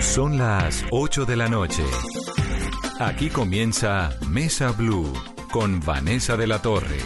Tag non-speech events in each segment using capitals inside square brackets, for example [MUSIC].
Son las 8 de la noche. Aquí comienza Mesa Blue con Vanessa de la Torre.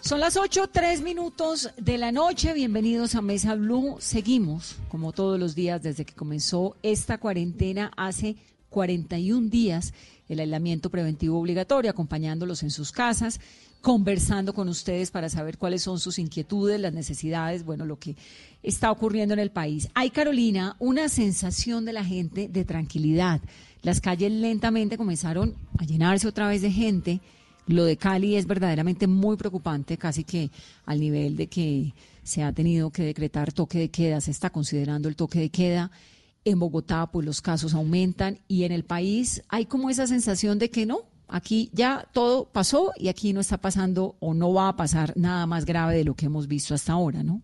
Son las 8, 3 minutos de la noche. Bienvenidos a Mesa Blue. Seguimos, como todos los días, desde que comenzó esta cuarentena hace 41 días, el aislamiento preventivo obligatorio, acompañándolos en sus casas, conversando con ustedes para saber cuáles son sus inquietudes, las necesidades, bueno, lo que está ocurriendo en el país. Hay, Carolina, una sensación de la gente de tranquilidad. Las calles lentamente comenzaron a llenarse otra vez de gente. Lo de Cali es verdaderamente muy preocupante, casi que al nivel de que se ha tenido que decretar toque de queda, se está considerando el toque de queda. En Bogotá, pues los casos aumentan y en el país hay como esa sensación de que no, aquí ya todo pasó y aquí no está pasando o no va a pasar nada más grave de lo que hemos visto hasta ahora, ¿no?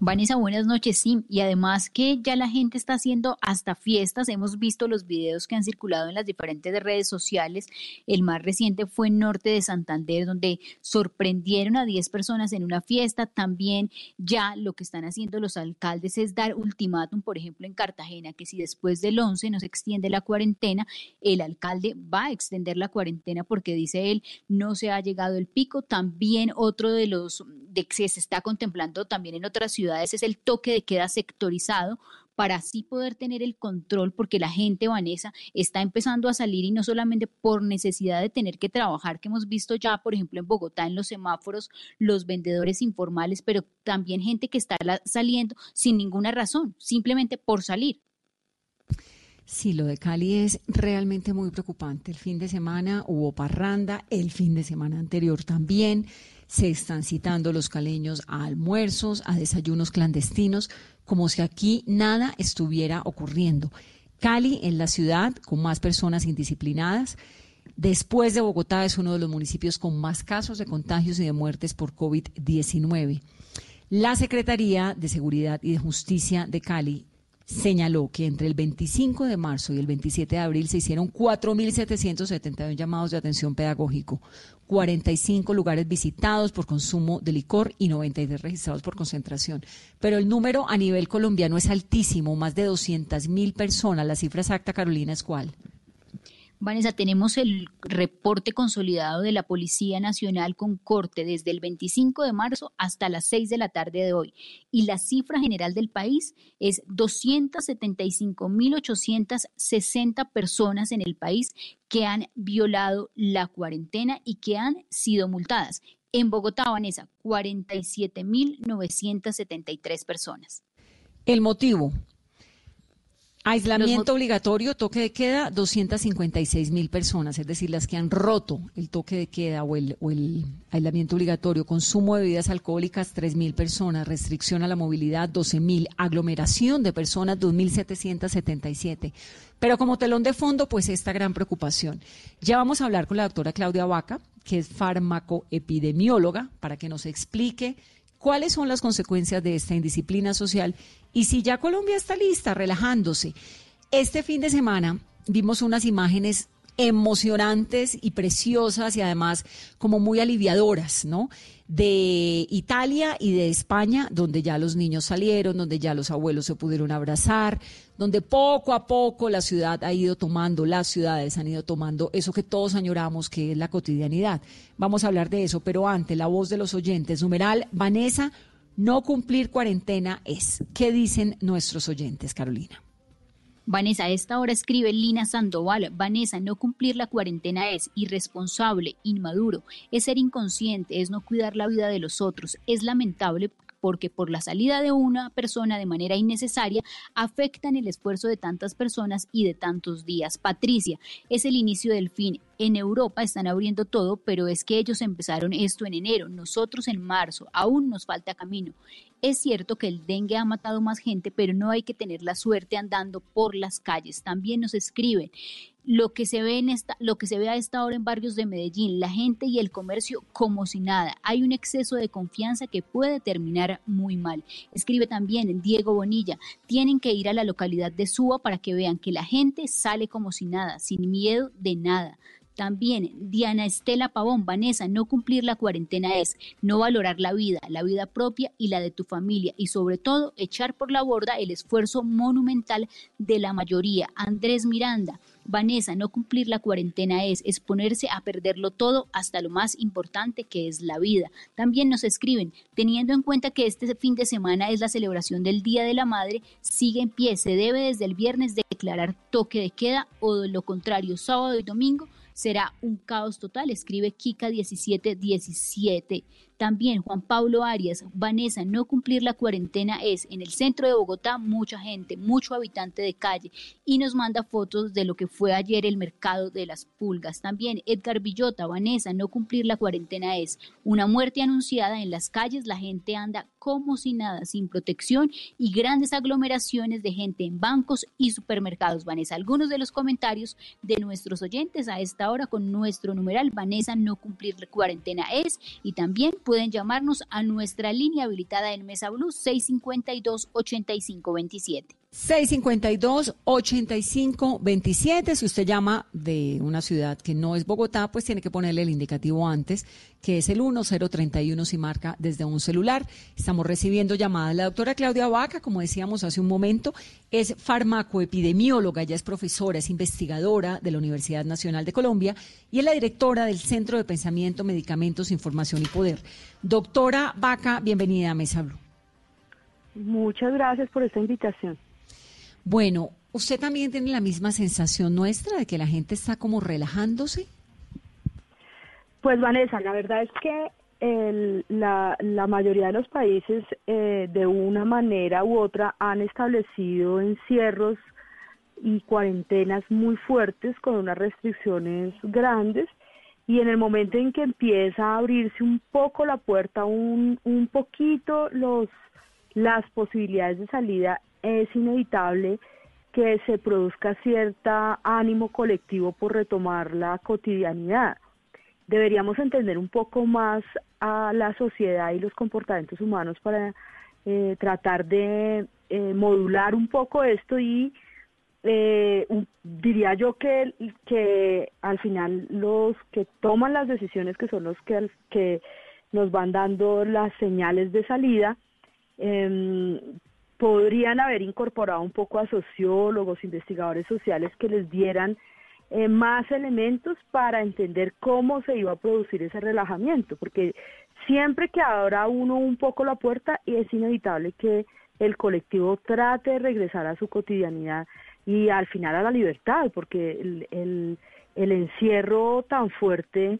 Vanessa, buenas noches, sí. Y además que ya la gente está haciendo hasta fiestas. Hemos visto los videos que han circulado en las diferentes redes sociales. El más reciente fue en Norte de Santander, donde sorprendieron a 10 personas en una fiesta. También ya lo que están haciendo los alcaldes es dar ultimátum, por ejemplo, en Cartagena, que si después del 11 no se extiende la cuarentena, el alcalde va a extender la cuarentena porque dice él no se ha llegado el pico. También otro de los de que se está contemplando también en otras ciudades es el toque de queda sectorizado para así poder tener el control, porque la gente, Vanessa, está empezando a salir y no solamente por necesidad de tener que trabajar, que hemos visto ya, por ejemplo, en Bogotá, en los semáforos, los vendedores informales, pero también gente que está saliendo sin ninguna razón, simplemente por salir. Sí, lo de Cali es realmente muy preocupante. El fin de semana hubo parranda, el fin de semana anterior también. Se están citando los caleños a almuerzos, a desayunos clandestinos, como si aquí nada estuviera ocurriendo. Cali es la ciudad con más personas indisciplinadas. Después de Bogotá es uno de los municipios con más casos de contagios y de muertes por COVID-19. La Secretaría de Seguridad y de Justicia de Cali señaló que entre el 25 de marzo y el 27 de abril se hicieron 4.771 llamados de atención pedagógico, 45 lugares visitados por consumo de licor y 93 registrados por concentración. Pero el número a nivel colombiano es altísimo, más de 200.000 personas. La cifra exacta, Carolina, es cuál? Vanessa, tenemos el reporte consolidado de la Policía Nacional con corte desde el 25 de marzo hasta las 6 de la tarde de hoy. Y la cifra general del país es 275.860 personas en el país que han violado la cuarentena y que han sido multadas. En Bogotá, Vanessa, 47.973 personas. El motivo, Aislamiento obligatorio, toque de queda, 256 mil personas, es decir, las que han roto el toque de queda o el, o el aislamiento obligatorio. Consumo de bebidas alcohólicas, 3 mil personas. Restricción a la movilidad, 12 mil. Aglomeración de personas, 2.777. Pero como telón de fondo, pues esta gran preocupación. Ya vamos a hablar con la doctora Claudia Vaca, que es farmacoepidemióloga, para que nos explique cuáles son las consecuencias de esta indisciplina social y si ya Colombia está lista, relajándose. Este fin de semana vimos unas imágenes emocionantes y preciosas y además como muy aliviadoras, ¿no? De Italia y de España, donde ya los niños salieron, donde ya los abuelos se pudieron abrazar, donde poco a poco la ciudad ha ido tomando, las ciudades han ido tomando eso que todos añoramos, que es la cotidianidad. Vamos a hablar de eso, pero antes, la voz de los oyentes. Numeral, Vanessa, no cumplir cuarentena es. ¿Qué dicen nuestros oyentes, Carolina? Vanessa, a esta hora escribe Lina Sandoval. Vanessa, no cumplir la cuarentena es irresponsable, inmaduro, es ser inconsciente, es no cuidar la vida de los otros. Es lamentable porque por la salida de una persona de manera innecesaria afectan el esfuerzo de tantas personas y de tantos días. Patricia, es el inicio del fin. En Europa están abriendo todo, pero es que ellos empezaron esto en enero, nosotros en marzo, aún nos falta camino. Es cierto que el dengue ha matado más gente, pero no hay que tener la suerte andando por las calles. También nos escriben lo que se ve en esta, lo que se ve a esta hora en barrios de Medellín, la gente y el comercio como si nada. Hay un exceso de confianza que puede terminar muy mal. Escribe también Diego Bonilla, tienen que ir a la localidad de Suba para que vean que la gente sale como si nada, sin miedo de nada. También Diana Estela Pavón, Vanessa, no cumplir la cuarentena es no valorar la vida, la vida propia y la de tu familia y sobre todo echar por la borda el esfuerzo monumental de la mayoría. Andrés Miranda, Vanessa, no cumplir la cuarentena es exponerse a perderlo todo hasta lo más importante que es la vida. También nos escriben, teniendo en cuenta que este fin de semana es la celebración del Día de la Madre, sigue en pie, se debe desde el viernes declarar toque de queda o lo contrario, sábado y domingo será un caos total, escribe Kika 1717. También Juan Pablo Arias, Vanessa, no cumplir la cuarentena es en el centro de Bogotá mucha gente, mucho habitante de calle y nos manda fotos de lo que fue ayer el mercado de las pulgas. También Edgar Villota, Vanessa, no cumplir la cuarentena es una muerte anunciada en las calles, la gente anda como si nada, sin protección y grandes aglomeraciones de gente en bancos y supermercados. Vanessa, algunos de los comentarios de nuestros oyentes a esta hora con nuestro numeral Vanessa, no cumplir la cuarentena es y también pueden llamarnos a nuestra línea habilitada en Mesa Blue 652-8527. 652-8527. Si usted llama de una ciudad que no es Bogotá, pues tiene que ponerle el indicativo antes, que es el 1031 si marca desde un celular. Estamos recibiendo llamadas. La doctora Claudia Vaca, como decíamos hace un momento, es farmacoepidemióloga, ella es profesora, es investigadora de la Universidad Nacional de Colombia y es la directora del Centro de Pensamiento, Medicamentos, Información y Poder. Doctora Vaca, bienvenida a Mesa Blue. Muchas gracias por esta invitación. Bueno, ¿usted también tiene la misma sensación nuestra de que la gente está como relajándose? Pues Vanessa, la verdad es que la, mayoría de los países eh, de una manera u otra han establecido encierros y cuarentenas muy fuertes con unas restricciones grandes y en el momento en que empieza a abrirse un poco la puerta, un, un poquito los las posibilidades de salida es inevitable que se produzca cierta ánimo colectivo por retomar la cotidianidad. Deberíamos entender un poco más a la sociedad y los comportamientos humanos para eh, tratar de eh, modular un poco esto y eh, diría yo que, que al final los que toman las decisiones, que son los que, que nos van dando las señales de salida, eh, podrían haber incorporado un poco a sociólogos, investigadores sociales que les dieran eh, más elementos para entender cómo se iba a producir ese relajamiento, porque siempre que abra uno un poco la puerta es inevitable que el colectivo trate de regresar a su cotidianidad y al final a la libertad, porque el, el, el encierro tan fuerte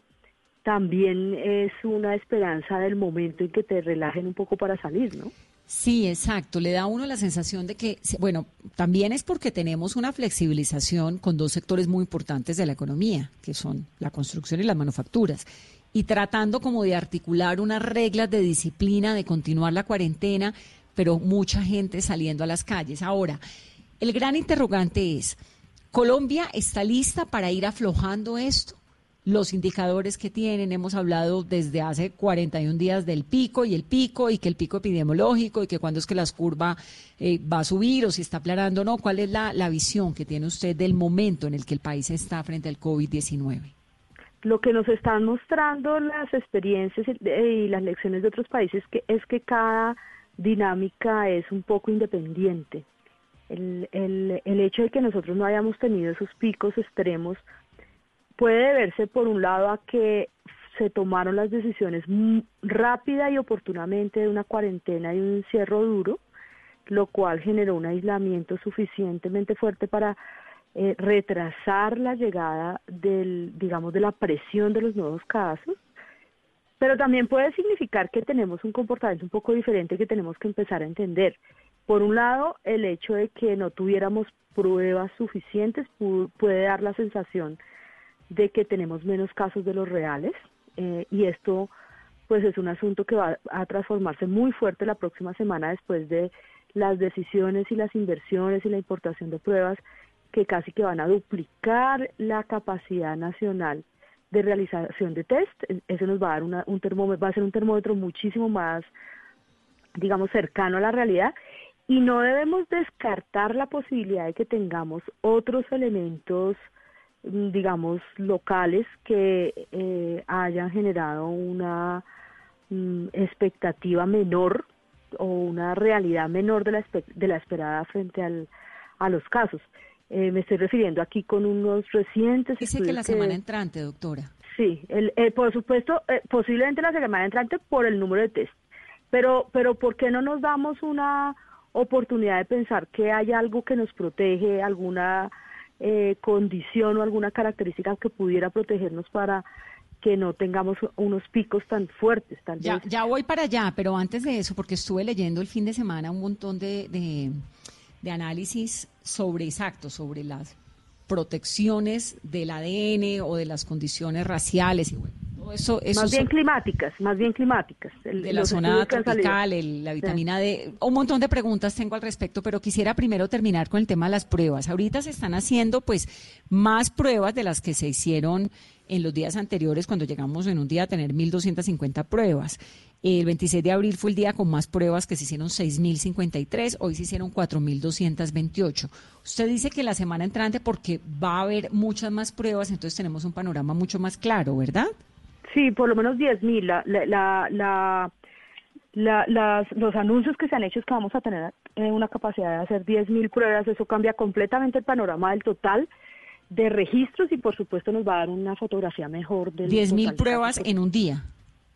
también es una esperanza del momento en que te relajen un poco para salir, ¿no? Sí, exacto. Le da a uno la sensación de que, bueno, también es porque tenemos una flexibilización con dos sectores muy importantes de la economía, que son la construcción y las manufacturas, y tratando como de articular unas reglas de disciplina, de continuar la cuarentena, pero mucha gente saliendo a las calles. Ahora, el gran interrogante es, ¿Colombia está lista para ir aflojando esto? Los indicadores que tienen. Hemos hablado desde hace 41 días del pico y el pico y que el pico epidemiológico y que cuando es que las curva eh, va a subir o si está aclarando o no. ¿Cuál es la, la visión que tiene usted del momento en el que el país está frente al COVID-19? Lo que nos están mostrando las experiencias y las lecciones de otros países que es que cada dinámica es un poco independiente. El, el, el hecho de que nosotros no hayamos tenido esos picos extremos puede deberse por un lado a que se tomaron las decisiones rápida y oportunamente de una cuarentena y un encierro duro, lo cual generó un aislamiento suficientemente fuerte para eh, retrasar la llegada del, digamos, de la presión de los nuevos casos. pero también puede significar que tenemos un comportamiento un poco diferente que tenemos que empezar a entender. Por un lado, el hecho de que no tuviéramos pruebas suficientes puede dar la sensación de que tenemos menos casos de los reales eh, y esto pues es un asunto que va a transformarse muy fuerte la próxima semana después de las decisiones y las inversiones y la importación de pruebas que casi que van a duplicar la capacidad nacional de realización de test. Eso nos va a dar un termómetro, va a ser un termómetro muchísimo más, digamos, cercano a la realidad. Y no debemos descartar la posibilidad de que tengamos otros elementos, digamos, locales que eh, hayan generado una mm, expectativa menor o una realidad menor de la, de la esperada frente al, a los casos. Eh, me estoy refiriendo aquí con unos recientes Dice que la semana entrante, doctora. Sí, el, eh, por supuesto, eh, posiblemente la semana entrante por el número de test. Pero, pero ¿por qué no nos damos una oportunidad de pensar que hay algo que nos protege, alguna condición o alguna característica que pudiera protegernos para que no tengamos unos picos tan fuertes. Tal ya, vez. ya voy para allá, pero antes de eso, porque estuve leyendo el fin de semana un montón de de análisis sobre exacto, sobre las protecciones del ADN o de las condiciones raciales y todo eso, más bien climáticas, más bien climáticas. de la zona tropical, la vitamina D, un montón de preguntas tengo al respecto, pero quisiera primero terminar con el tema de las pruebas. Ahorita se están haciendo pues más pruebas de las que se hicieron en los días anteriores cuando llegamos en un día a tener 1.250 pruebas. El 26 de abril fue el día con más pruebas, que se hicieron 6.053, hoy se hicieron 4.228. Usted dice que la semana entrante, porque va a haber muchas más pruebas, entonces tenemos un panorama mucho más claro, ¿verdad? Sí, por lo menos 10.000. La, la, la, la, las, los anuncios que se han hecho es que vamos a tener eh, una capacidad de hacer 10.000 pruebas, eso cambia completamente el panorama del total de registros y por supuesto nos va a dar una fotografía mejor del 10.000 pruebas en un día.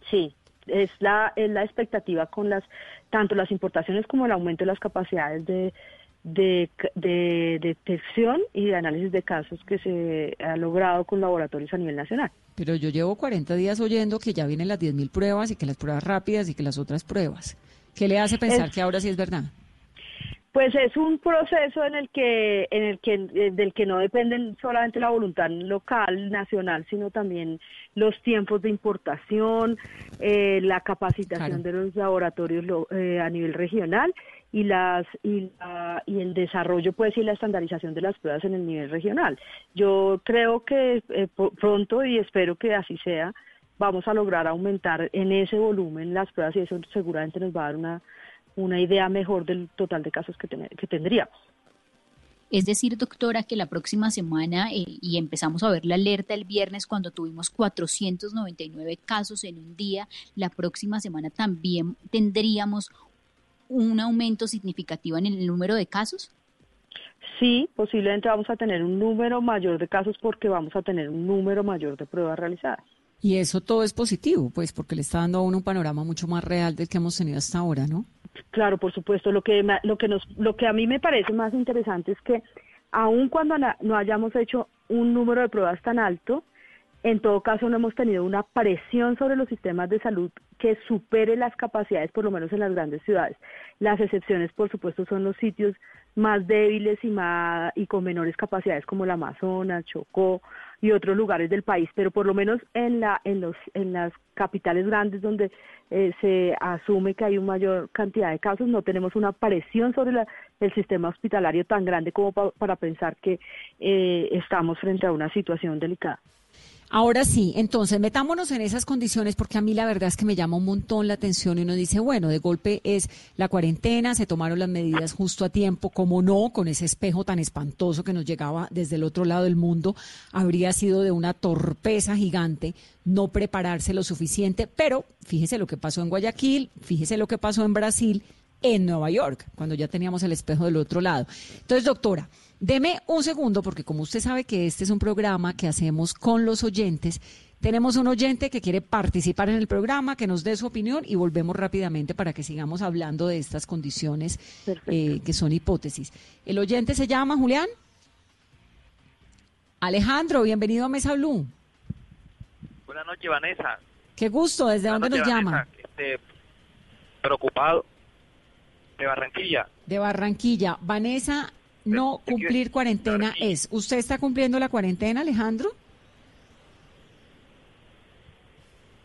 Sí, es la, es la expectativa con las tanto las importaciones como el aumento de las capacidades de, de, de, detección y de análisis de casos que se ha logrado con laboratorios a nivel nacional. Pero yo llevo 40 días oyendo que ya vienen las 10.000 pruebas y que las pruebas rápidas y que las otras pruebas. ¿Qué le hace pensar que ahora sí es verdad? Pues es un proceso en el que, en el que, eh, del que no dependen solamente la voluntad local, nacional, sino también los tiempos de importación, eh, la capacitación de los laboratorios eh, a nivel regional y las y, y el desarrollo, pues, y la estandarización de las pruebas en el nivel regional. Yo creo que pronto y espero que así sea, vamos a lograr aumentar en ese volumen las pruebas y eso seguramente nos va a dar una una idea mejor del total de casos que, que tendríamos. Es decir, doctora, que la próxima semana, eh, y empezamos a ver la alerta el viernes cuando tuvimos 499 casos en un día, la próxima semana también tendríamos un aumento significativo en el número de casos? Sí, posiblemente vamos a tener un número mayor de casos porque vamos a tener un número mayor de pruebas realizadas. Y eso todo es positivo, pues, porque le está dando a uno un panorama mucho más real del que hemos tenido hasta ahora, ¿no? Claro, por supuesto. Lo que, lo que, nos, lo que a mí me parece más interesante es que aun cuando no hayamos hecho un número de pruebas tan alto, en todo caso no hemos tenido una presión sobre los sistemas de salud que supere las capacidades, por lo menos en las grandes ciudades. Las excepciones, por supuesto, son los sitios más débiles y, más, y con menores capacidades como la Amazonas, Chocó y otros lugares del país, pero por lo menos en, la, en, los, en las capitales grandes donde eh, se asume que hay una mayor cantidad de casos, no tenemos una presión sobre la, el sistema hospitalario tan grande como para pensar que eh, estamos frente a una situación delicada. Ahora sí, entonces metámonos en esas condiciones porque a mí la verdad es que me llama un montón la atención y uno dice, bueno, de golpe es la cuarentena, se tomaron las medidas justo a tiempo, como no, con ese espejo tan espantoso que nos llegaba desde el otro lado del mundo, habría sido de una torpeza gigante no prepararse lo suficiente, pero fíjese lo que pasó en Guayaquil, fíjese lo que pasó en Brasil, en Nueva York, cuando ya teníamos el espejo del otro lado. Entonces, doctora, Deme un segundo, porque como usted sabe que este es un programa que hacemos con los oyentes, tenemos un oyente que quiere participar en el programa, que nos dé su opinión y volvemos rápidamente para que sigamos hablando de estas condiciones eh, que son hipótesis. El oyente se llama Julián. Alejandro, bienvenido a Mesa Blue. Buenas noches, Vanessa. Qué gusto, ¿desde dónde nos llama? Este, preocupado. De Barranquilla. De Barranquilla. Vanessa, no cumplir cuarentena es. ¿Usted está cumpliendo la cuarentena, Alejandro?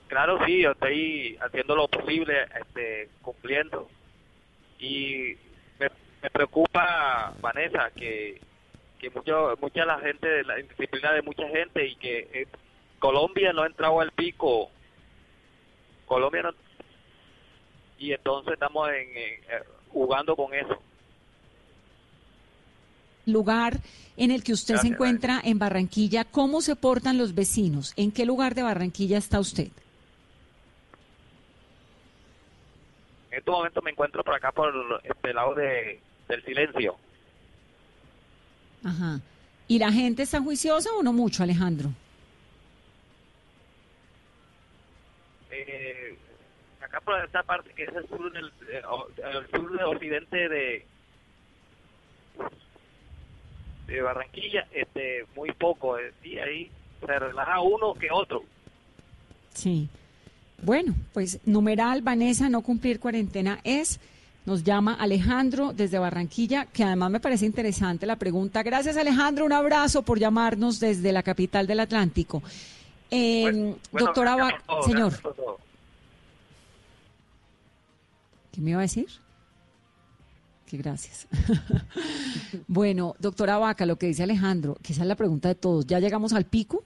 Claro, sí, yo estoy haciendo lo posible, este, cumpliendo. Y me, preocupa, Vanessa, que, que mucho, mucha la gente, de la indisciplina de mucha gente y que eh, Colombia no ha entrado al pico. Colombia no. Y entonces estamos en, eh, jugando con eso lugar en el que usted se encuentra en Barranquilla, ¿cómo se portan los vecinos? ¿En qué lugar de Barranquilla está usted? En este momento me encuentro por acá, por este lado de, del silencio. Ajá. ¿Y la gente está juiciosa o no mucho, Alejandro? Eh, acá por esta parte que es el sur, del, eh, el sur de occidente de, de Barranquilla, este, muy poco, sí, ahí se relaja uno que otro. Sí. Bueno, pues numeral Vanessa, no cumplir cuarentena es. Nos llama Alejandro desde Barranquilla, que además me parece interesante la pregunta. Gracias Alejandro, un abrazo por llamarnos desde la capital del Atlántico. Eh, doctora, señor. ¿Qué me iba a decir? Gracias. [LAUGHS] bueno, doctora Vaca, lo que dice Alejandro, que es la pregunta de todos. ¿Ya llegamos al pico?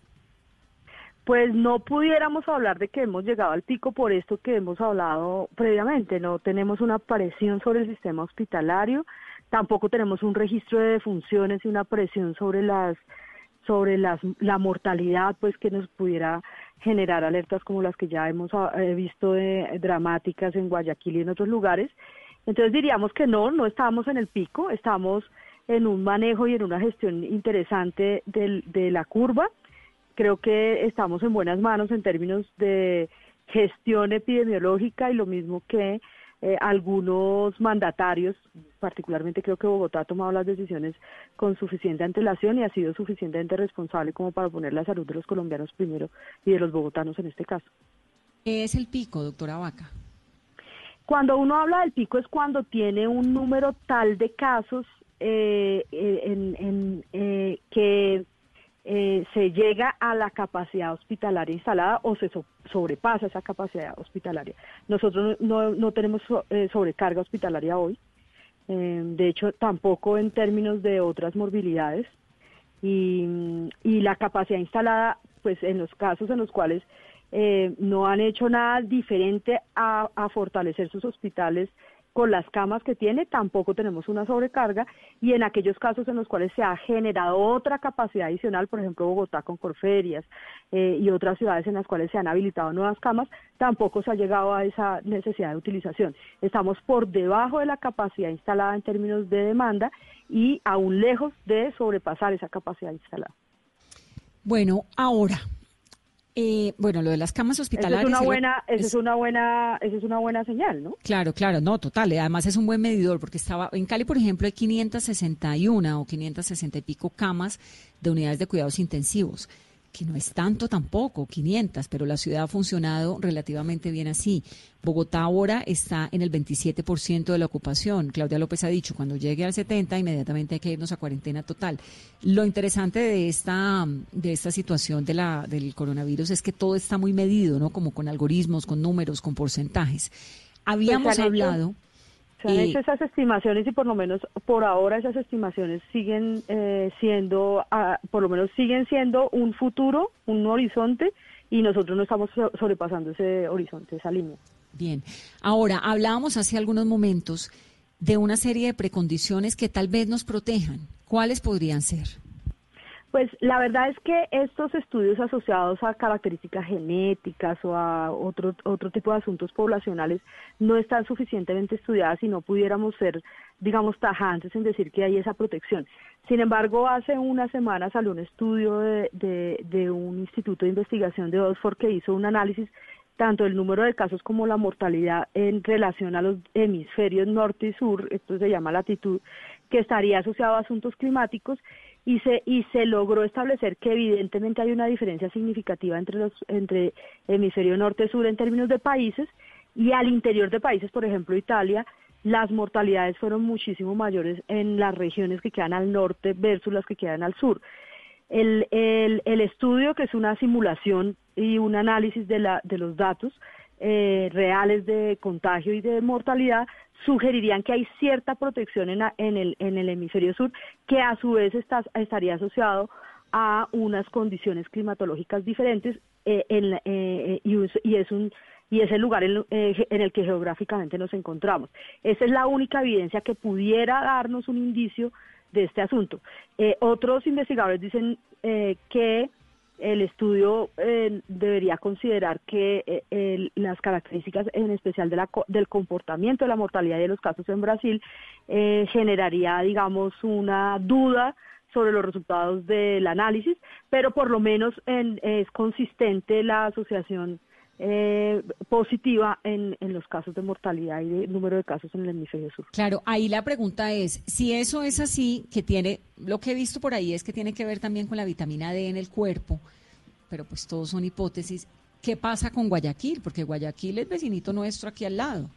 Pues no pudiéramos hablar de que hemos llegado al pico por esto que hemos hablado previamente. No tenemos una presión sobre el sistema hospitalario, tampoco tenemos un registro de defunciones y una presión sobre las sobre las, la mortalidad, pues que nos pudiera generar alertas como las que ya hemos ah, eh, visto de, dramáticas en Guayaquil y en otros lugares. Entonces diríamos que no, no estamos en el pico, estamos en un manejo y en una gestión interesante del, de la curva creo que estamos en buenas manos en términos de gestión epidemiológica y lo mismo que eh, algunos mandatarios, particularmente creo que Bogotá ha tomado las decisiones con suficiente antelación y ha sido suficientemente responsable como para poner la salud de los colombianos primero y de los bogotanos en este caso. ¿Qué es el pico, doctora Vaca? Cuando uno habla del pico es cuando tiene un número tal de casos eh, eh, en, en que eh, se llega a la capacidad hospitalaria instalada o se sobrepasa esa capacidad hospitalaria. Nosotros no, no tenemos eh, sobrecarga hospitalaria hoy, eh, de hecho tampoco en términos de otras morbilidades y, la capacidad instalada, pues en los casos en los cuales no han hecho nada diferente a, a fortalecer sus hospitales con las camas que tiene tampoco tenemos una sobrecarga y en aquellos casos en los cuales se ha generado otra capacidad adicional, por ejemplo Bogotá con Corferias eh, y otras ciudades en las cuales se han habilitado nuevas camas, tampoco se ha llegado a esa necesidad de utilización. Estamos por debajo de la capacidad instalada en términos de demanda y aún lejos de sobrepasar esa capacidad instalada. Bueno, ahora, eh, bueno, lo de las camas hospitalarias. Esa es una buena, es, una buena, es una buena señal, ¿no? Claro, claro, no, total. Además es un buen medidor porque estaba en Cali, por ejemplo, hay 561 o 560 y pico camas de unidades de cuidados intensivos que no es tanto tampoco, 500, pero la ciudad ha funcionado relativamente bien así. Bogotá ahora está en el 27% de la ocupación. Claudia López ha dicho, cuando llegue al 70, inmediatamente hay que irnos a cuarentena total. Lo interesante de esta, de esta situación de la, del coronavirus es que todo está muy medido, ¿no? Como con algoritmos, con números, con porcentajes. Habíamos pues, hablado... Se han hecho esas estimaciones y por lo menos por ahora esas estimaciones siguen eh, siendo, ah, por lo menos siguen siendo un futuro, un horizonte y nosotros no estamos sobrepasando ese horizonte, esa línea. Bien, ahora hablábamos hace algunos momentos de una serie de precondiciones que tal vez nos protejan. ¿Cuáles podrían ser? Pues la verdad es que estos estudios asociados a características genéticas o a otro, otro tipo de asuntos poblacionales no están suficientemente estudiadas y no pudiéramos ser, digamos, tajantes en decir que hay esa protección. Sin embargo, hace una semana salió un estudio de, de, de un instituto de investigación de Oxford que hizo un análisis tanto el número de casos como la mortalidad en relación a los hemisferios norte y sur, esto se llama latitud, que estaría asociado a asuntos climáticos y se y se logró establecer que evidentemente hay una diferencia significativa entre los entre hemisferio norte sur en términos de países y al interior de países, por ejemplo Italia, las mortalidades fueron muchísimo mayores en las regiones que quedan al norte versus las que quedan al sur. El, el, el estudio, que es una simulación y un análisis de, la, de los datos eh, reales de contagio y de mortalidad, sugerirían que hay cierta protección en, en, el, en el hemisferio sur, que a su vez está, estaría asociado a unas condiciones climatológicas diferentes y es el lugar en, eh, en, el que geográficamente nos encontramos. Esa es la única evidencia que pudiera darnos un indicio de este asunto. Eh, otros investigadores dicen eh, que el estudio eh, debería considerar que eh, el, las características en especial de la, del comportamiento de la mortalidad de los casos en Brasil eh, generaría, digamos, una duda sobre los resultados del análisis, pero por lo menos en, es consistente la asociación eh, positiva en, en, los casos de mortalidad y de número de casos en el hemisferio sur. Claro, ahí la pregunta es, si eso es así, que tiene, lo que he visto por ahí es que tiene que ver también con la vitamina D en el cuerpo, pero pues todos son hipótesis, ¿qué pasa con Guayaquil? Porque Guayaquil es vecinito nuestro aquí al lado.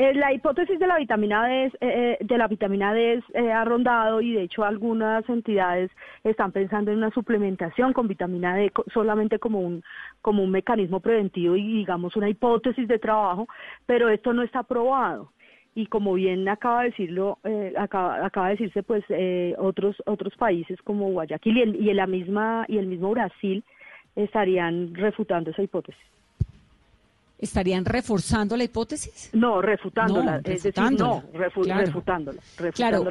Eh, la hipótesis de la vitamina D es, eh, de la vitamina D eh, ha rondado y de hecho algunas entidades están pensando en una suplementación con vitamina D solamente como un como un mecanismo preventivo y digamos una hipótesis de trabajo, pero esto no está probado y como bien acaba de decirlo eh, acaba, acaba de decirse pues eh, otros otros países como Guayaquil y el, y la misma y el mismo Brasil estarían refutando esa hipótesis. ¿Estarían reforzando la hipótesis? No, refutándola. No, es decir, no, refu claro. refutándola. Claro,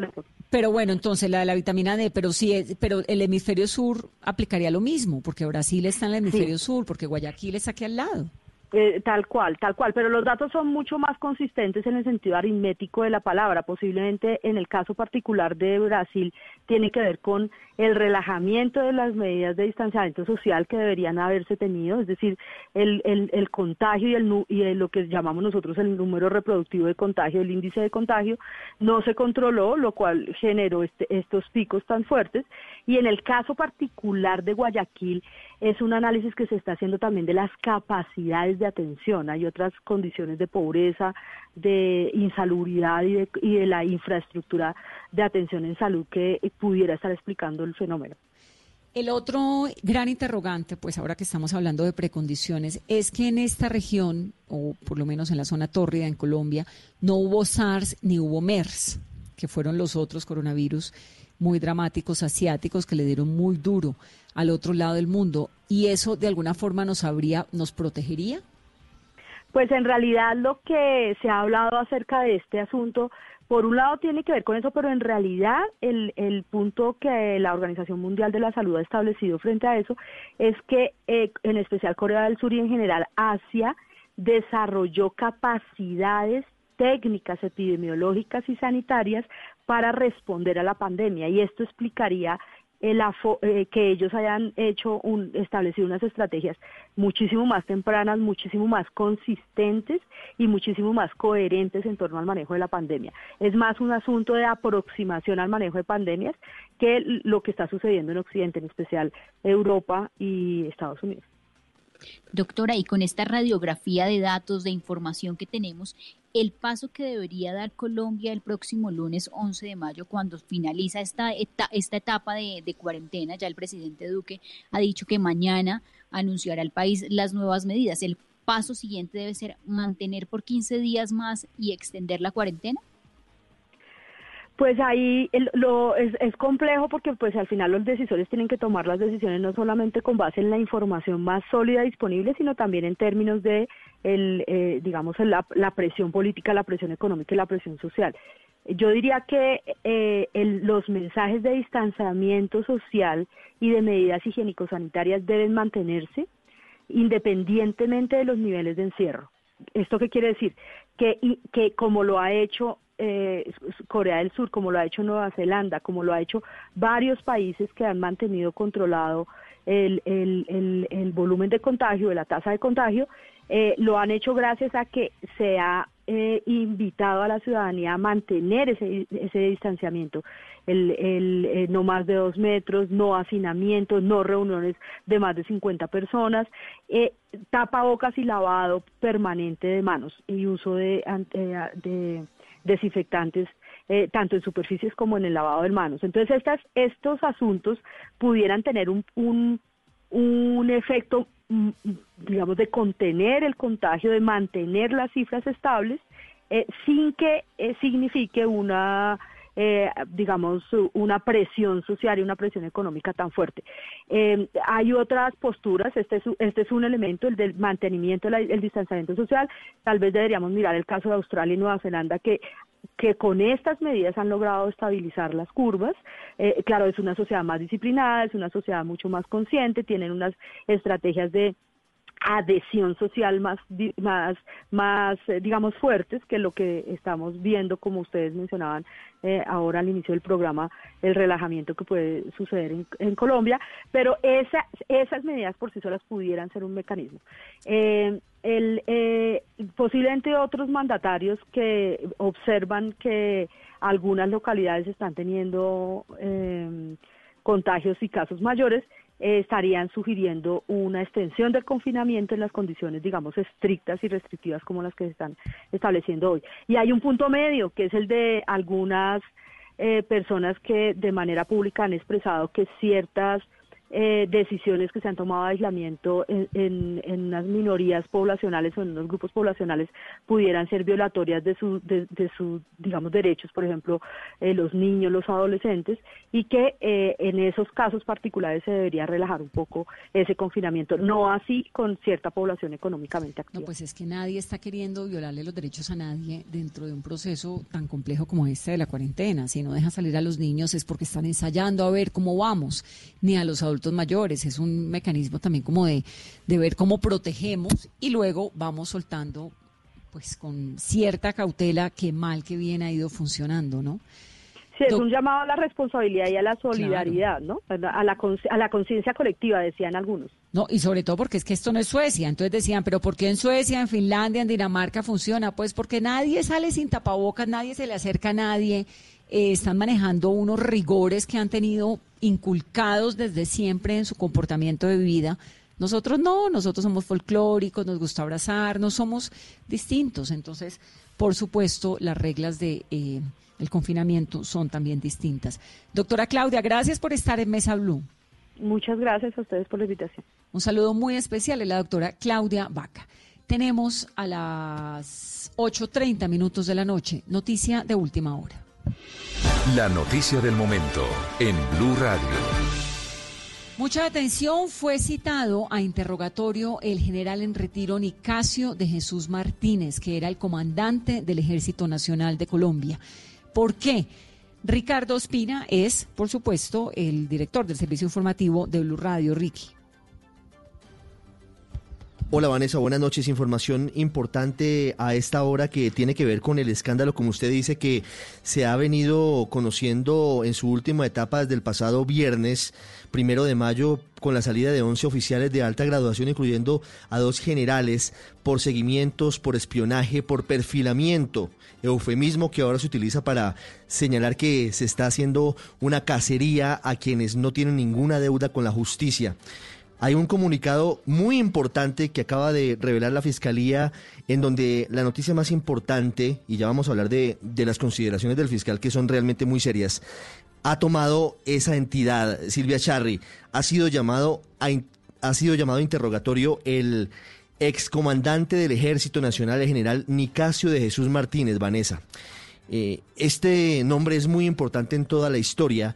pero bueno, entonces la de la vitamina D, pero sí, es, pero el hemisferio sur aplicaría lo mismo, porque Brasil está en el hemisferio sí. sur, porque Guayaquil está aquí al lado. Eh, tal cual, tal cual, pero los datos son mucho más consistentes en el sentido aritmético de la palabra. Posiblemente en el caso particular de Brasil tiene que ver con el relajamiento de las medidas de distanciamiento social que deberían haberse tenido, es decir, el, el, el contagio y, el, y lo que llamamos nosotros el número reproductivo de contagio, el índice de contagio, no se controló, lo cual generó este, estos picos tan fuertes. Y en el caso particular de Guayaquil, es un análisis que se está haciendo también de las capacidades de atención. Hay otras condiciones de pobreza, de insalubridad y de, y de la infraestructura de atención en salud que pudiera estar explicando el fenómeno. El otro gran interrogante, pues ahora que estamos hablando de precondiciones, es que en esta región, o por lo menos en la zona tórrida en Colombia, no hubo SARS ni hubo MERS, que fueron los otros coronavirus muy dramáticos asiáticos que le dieron muy duro al otro lado del mundo. ¿Y eso de alguna forma nos habría, nos protegería? Pues en realidad lo que se ha hablado acerca de este asunto, por un lado tiene que ver con eso, pero en realidad el, el punto que la Organización Mundial de la Salud ha establecido frente a eso es que eh, en especial Corea del Sur y en general Asia desarrolló capacidades técnicas epidemiológicas y sanitarias para responder a la pandemia y esto explicaría el eh, que ellos hayan hecho un, establecido unas estrategias muchísimo más tempranas, muchísimo más consistentes y muchísimo más coherentes en torno al manejo de la pandemia. Es más un asunto de aproximación al manejo de pandemias que lo que está sucediendo en Occidente, en especial Europa y Estados Unidos. Doctora, y con esta radiografía de datos, de información que tenemos, el paso que debería dar Colombia el próximo lunes 11 de mayo, cuando finaliza esta, esta, etapa de, de, cuarentena, ya el presidente Duque ha dicho que mañana anunciará al país las nuevas medidas. ¿El paso siguiente debe ser mantener por 15 días más y extender la cuarentena? Pues ahí el, lo, es, es, complejo porque pues al final los decisores tienen que tomar las decisiones no solamente con base en la información más sólida disponible, sino también en términos de el, eh, digamos la, la, presión política, la presión económica y la presión social. Yo diría que eh, el, los mensajes de distanciamiento social y de medidas higiénico-sanitarias deben mantenerse independientemente de los niveles de encierro. ¿Esto qué quiere decir? Que, que como lo ha hecho eh, Corea del Sur, como lo ha hecho Nueva Zelanda, como lo ha hecho varios países que han mantenido controlado el, el, volumen de contagio, la tasa de contagio, eh, lo han hecho gracias a que se ha eh, invitado a la ciudadanía a mantener ese, ese distanciamiento, el, el eh, no más de dos metros, no hacinamiento, no reuniones de más de 50 personas, eh, tapabocas y lavado permanente de manos y uso de, de desinfectantes tanto en superficies como en el lavado de manos. Entonces, estas, estos asuntos pudieran tener un, un, un efecto Mm, digamos, de contener el contagio, de mantener las cifras estables, eh, sin que eh, signifique una, eh, digamos, una presión social y una presión económica tan fuerte. hay otras posturas, este es, este es un elemento, el del mantenimiento, el distanciamiento social. Tal vez deberíamos mirar el caso de Australia y Nueva Zelanda, que que con estas medidas han logrado estabilizar las curvas. Eh, claro, es una sociedad más disciplinada, es una sociedad mucho más consciente, tienen unas estrategias de adhesión social más, más, más eh, digamos, fuertes que lo que estamos viendo, como ustedes mencionaban eh, ahora al inicio del programa, el relajamiento que puede suceder en, Colombia, pero esa, esas medidas por sí solas pudieran ser un mecanismo. Eh, el, eh, posiblemente otros mandatarios que observan que algunas localidades están teniendo eh, contagios y casos mayores, eh, estarían sugiriendo una extensión del confinamiento en las condiciones, digamos, estrictas y restrictivas como las que se están estableciendo hoy. Y hay un punto medio, que es el de algunas eh, personas que de manera pública han expresado que ciertas eh, decisiones que se han tomado de aislamiento en, en, unas minorías poblacionales o en unos grupos poblacionales pudieran ser violatorias de sus, de, su, digamos, derechos, por ejemplo, eh, los niños, los adolescentes, y que eh, en esos casos particulares se debería relajar un poco ese confinamiento, no así con cierta población económicamente activa. No, pues es que nadie está queriendo violarle los derechos a nadie dentro de un proceso tan complejo como este de la cuarentena. Si no deja salir a los niños es porque están ensayando a ver cómo vamos, ni a los adultos mayores. Es un mecanismo también como de, de ver cómo protegemos y luego vamos soltando pues con cierta cautela qué mal que bien ha ido funcionando, ¿no? Sí, es un llamado a la responsabilidad y a la solidaridad, ¿no? A la, a la conciencia colectiva, decían algunos. No, y sobre todo porque es que esto no es Suecia. Entonces decían, pero ¿por qué en Suecia, en Finlandia, en Dinamarca funciona? Pues porque nadie sale sin tapabocas, nadie se le acerca a nadie. Eh, están manejando unos rigores que han tenido inculcados desde siempre en su comportamiento de vida. Nosotros no, nosotros somos folclóricos, nos gusta abrazar, no somos distintos. Entonces, por supuesto, las reglas de eh, el confinamiento son también distintas. Doctora Claudia, gracias por estar en Mesa Blue. Muchas gracias a ustedes por la invitación. Un saludo muy especial a la doctora Claudia Vaca. Tenemos a las 8.30 minutos de la noche, noticia de última hora. La noticia del momento en Blue Radio. Mucha atención, fue citado a interrogatorio el general en retiro Nicasio de Jesús Martínez, que era el comandante del Ejército Nacional de Colombia. ¿Por qué? Ricardo Espina es, por supuesto, el director del servicio informativo de Blue Radio, Ricky. Hola Vanessa, buenas noches. Información importante a esta hora que tiene que ver con el escándalo, como usted dice, que se ha venido conociendo en su última etapa desde el pasado viernes, primero de mayo, con la salida de 11 oficiales de alta graduación, incluyendo a dos generales, por seguimientos, por espionaje, por perfilamiento, eufemismo que ahora se utiliza para señalar que se está haciendo una cacería a quienes no tienen ninguna deuda con la justicia. Hay un comunicado muy importante que acaba de revelar la Fiscalía en donde la noticia más importante, y ya vamos a hablar de, las consideraciones del fiscal que son realmente muy serias, ha tomado esa entidad, Silvia Charri, ha sido llamado a, ha sido llamado interrogatorio el excomandante del Ejército Nacional, el general Nicasio de Jesús Martínez, Vanessa. Eh, este nombre es muy importante en toda la historia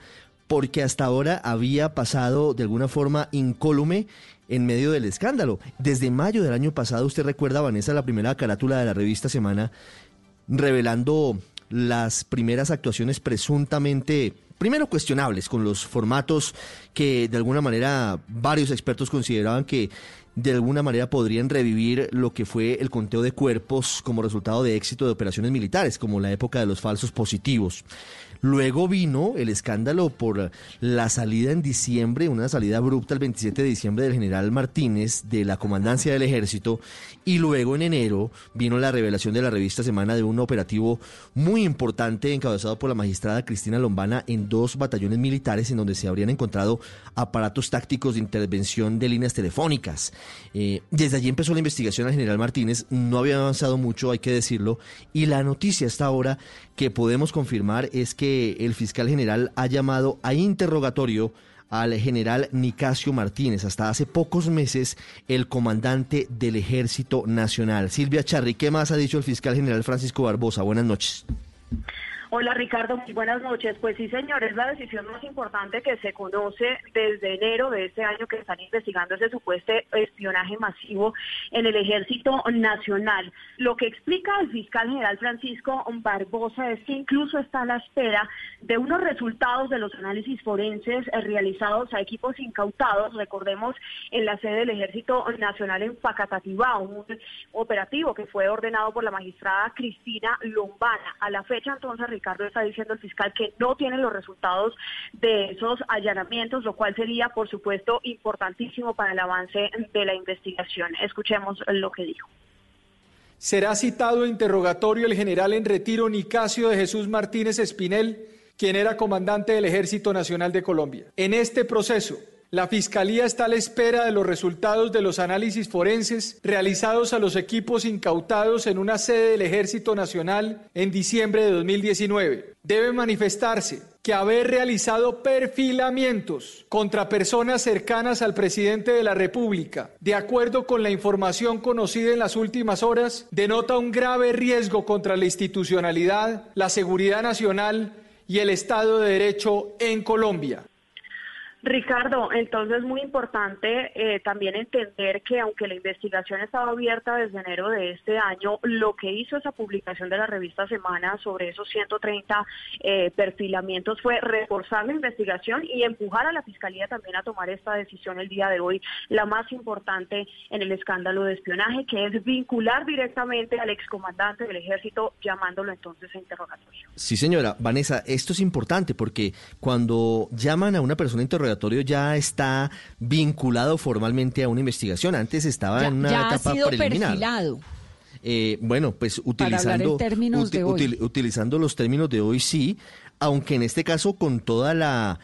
porque hasta ahora había pasado de alguna forma incólume en medio del escándalo. Desde mayo del año pasado, usted recuerda, Vanessa, la primera carátula de la revista Semana, revelando las primeras actuaciones presuntamente, primero cuestionables, con los formatos que de alguna manera varios expertos consideraban que de alguna manera podrían revivir lo que fue el conteo de cuerpos como resultado de éxito de operaciones militares, como la época de los falsos positivos. Luego vino el escándalo por la salida en diciembre, una salida abrupta el 27 de diciembre del general Martínez de la comandancia del ejército y luego en enero vino la revelación de la revista Semana de un operativo muy importante encabezado por la magistrada Cristina Lombana en dos batallones militares en donde se habrían encontrado aparatos tácticos de intervención de líneas telefónicas. Eh, desde allí empezó la investigación al general Martínez, no había avanzado mucho, hay que decirlo, y la noticia hasta ahora que podemos confirmar es que el fiscal general ha llamado a interrogatorio al general Nicasio Martínez, hasta hace pocos meses el comandante del Ejército Nacional. Silvia Charri, ¿qué más ha dicho el fiscal general Francisco Barbosa? Buenas noches. Hola Ricardo, muy buenas noches. Pues sí, señor, es la decisión más importante que se conoce desde enero de este año que están investigando ese supuesto espionaje masivo en el Ejército Nacional. Lo que explica el fiscal general Francisco Barbosa es que incluso está a la espera de unos resultados de los análisis forenses realizados a equipos incautados, recordemos, en la sede del Ejército Nacional en Pacatativá, un operativo que fue ordenado por la magistrada Cristina Lombana. A la fecha entonces, Ricardo está diciendo el fiscal que no tiene los resultados de esos allanamientos, lo cual sería, por supuesto, importantísimo para el avance de la investigación. Escuchemos lo que dijo. Será citado a interrogatorio el general en retiro Nicasio de Jesús Martínez Espinel, quien era comandante del Ejército Nacional de Colombia. En este proceso, la Fiscalía está a la espera de los resultados de los análisis forenses realizados a los equipos incautados en una sede del Ejército Nacional en diciembre de 2019. Debe manifestarse que haber realizado perfilamientos contra personas cercanas al presidente de la República, de acuerdo con la información conocida en las últimas horas, denota un grave riesgo contra la institucionalidad, la seguridad nacional y el Estado de Derecho en Colombia. Ricardo, entonces es muy importante eh, también entender que aunque la investigación estaba abierta desde enero de este año, lo que hizo esa publicación de la revista Semana sobre esos 130 eh, perfilamientos fue reforzar la investigación y empujar a la Fiscalía también a tomar esta decisión el día de hoy, la más importante en el escándalo de espionaje, que es vincular directamente al excomandante del ejército llamándolo entonces a interrogatorio. Sí, señora. Vanessa, esto es importante porque cuando llaman a una persona a interrogatorio, ya está vinculado formalmente a una investigación. Antes estaba en una ya etapa ha sido preliminar. perfilado. Eh, bueno, pues utilizando, en términos de hoy. util- utilizando los términos de hoy sí, aunque en este caso con toda la,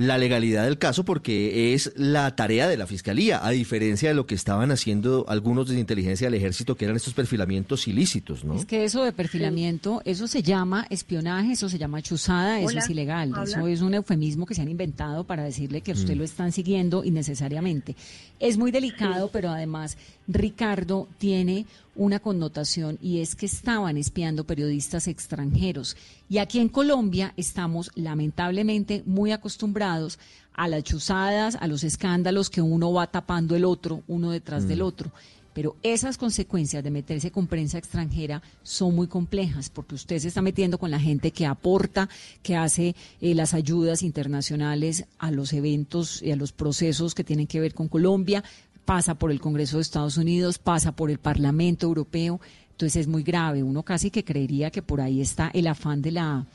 la legalidad del caso, porque es la tarea de la fiscalía, a diferencia de lo que estaban haciendo algunos de inteligencia del ejército, que eran estos perfilamientos ilícitos, ¿no? Es que eso de perfilamiento, eso se llama espionaje, eso se llama chuzada, eso es ilegal. Eso es un eufemismo que se han inventado para decirle que a Mm. usted lo están siguiendo innecesariamente. Es muy delicado, pero además Ricardo tiene una connotación y es que estaban espiando periodistas extranjeros. Y aquí en Colombia estamos lamentablemente muy acostumbrados a las chuzadas, a los escándalos que uno va tapando el otro, uno detrás del otro. Pero esas consecuencias de meterse con prensa extranjera son muy complejas porque usted se está metiendo con la gente que aporta, que hace eh, las ayudas internacionales a los eventos y a los procesos que tienen que ver con Colombia, pasa por el Congreso de Estados Unidos, pasa por el Parlamento Europeo. Entonces es muy grave. Uno casi que creería que por ahí está el afán de la,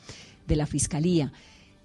de la Fiscalía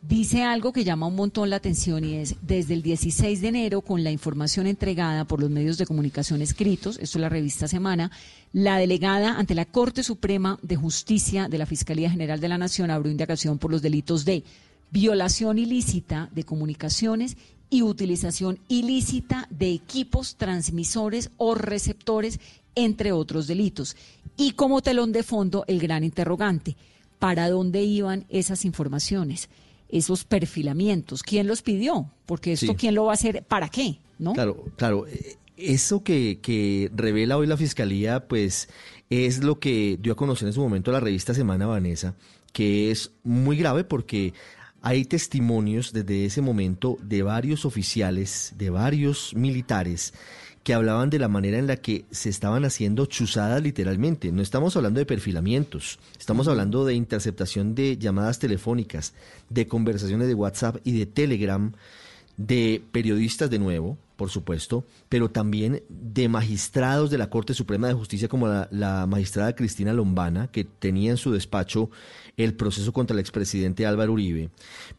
dice algo que llama un montón la atención y es desde el 16 de enero con la información entregada por los medios de comunicación escritos, esto es la revista Semana, la delegada ante la Corte Suprema de Justicia de la Fiscalía General de la Nación abrió indagación por los delitos de violación ilícita de comunicaciones y utilización ilícita de equipos transmisores o receptores, entre otros delitos. Y como telón de fondo, el gran interrogante, ¿para dónde iban esas informaciones? esos perfilamientos. ¿Quién los pidió? Porque esto, Sí. ¿quién lo va a hacer? ¿Para qué? ¿No? Claro, claro. Eso que, que revela hoy la Fiscalía, pues es lo que dio a conocer en su momento la revista Semana Vanessa, que es muy grave porque hay testimonios desde ese momento de varios oficiales, de varios militares, que hablaban de la manera en la que se estaban haciendo chuzadas literalmente. No estamos hablando de perfilamientos, estamos hablando de interceptación de llamadas telefónicas, de conversaciones de WhatsApp y de Telegram de periodistas de nuevo, por supuesto, pero también de magistrados de la Corte Suprema de Justicia como la, la, magistrada Cristina Lombana, que tenía en su despacho el proceso contra el expresidente Álvaro Uribe.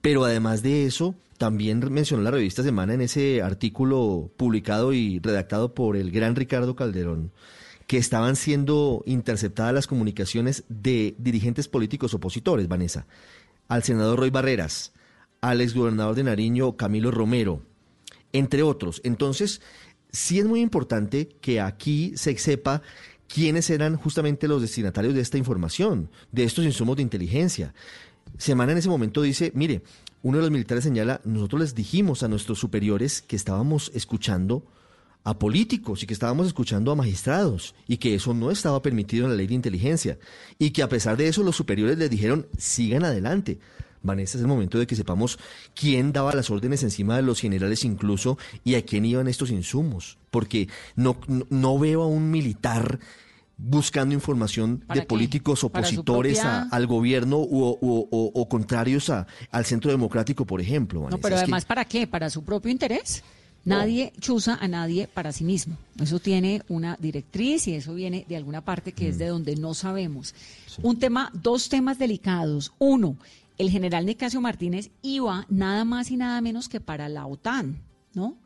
Pero además de eso, también mencionó la revista Semana en ese artículo publicado y redactado por el gran Ricardo Calderón, que estaban siendo interceptadas las comunicaciones de dirigentes políticos opositores, Vanessa, al senador Roy Barreras, al exgobernador de Nariño, Camilo Romero, entre otros. Entonces, sí es muy importante que aquí se sepa quiénes eran justamente los destinatarios de esta información, de estos insumos de inteligencia. Semana en ese momento dice, mire, uno de los militares señala, nosotros les dijimos a nuestros superiores que estábamos escuchando a políticos y que estábamos escuchando a magistrados y que eso no estaba permitido en la ley de inteligencia y que a pesar de eso los superiores les dijeron sigan adelante. Vanessa, es el momento de que sepamos quién daba las órdenes encima de los generales incluso y a quién iban estos insumos, porque no, no, veo a un militar buscando información de políticos opositores al gobierno o, contrarios a, al centro democrático, por ejemplo. No, pero además, ¿para qué? ¿Para su propio interés? Nadie chuza a nadie para sí mismo. Eso tiene una directriz y eso viene de alguna parte que es de mm. donde no sabemos. Un tema, dos temas delicados. Uno, el general Nicasio Martínez iba nada más y nada menos que para la OTAN, ¿no?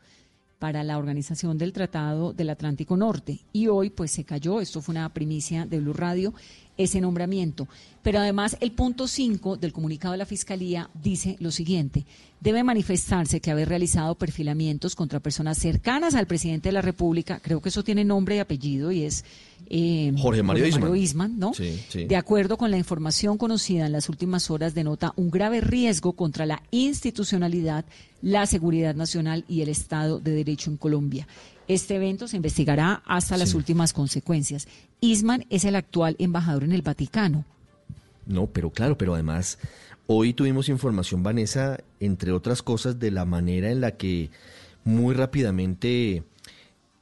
Para la Organización del Tratado del Atlántico Norte. Y hoy, pues se cayó, esto fue una primicia de Blue Radio, ese nombramiento. Pero además, el punto 5 del comunicado de la Fiscalía dice lo siguiente: debe manifestarse que haber realizado perfilamientos contra personas cercanas al presidente de la República, creo que eso tiene nombre y apellido y es eh, Jorge Mario, Isman. ¿no? De acuerdo con la información conocida en las últimas horas, denota un grave riesgo contra la institucionalidad, la seguridad nacional y el Estado de Derecho en Colombia. Este evento se investigará hasta las últimas consecuencias. Isman es el actual embajador en el Vaticano. No, pero claro, pero además hoy tuvimos información, Vanessa, entre otras cosas, de la manera en la que muy rápidamente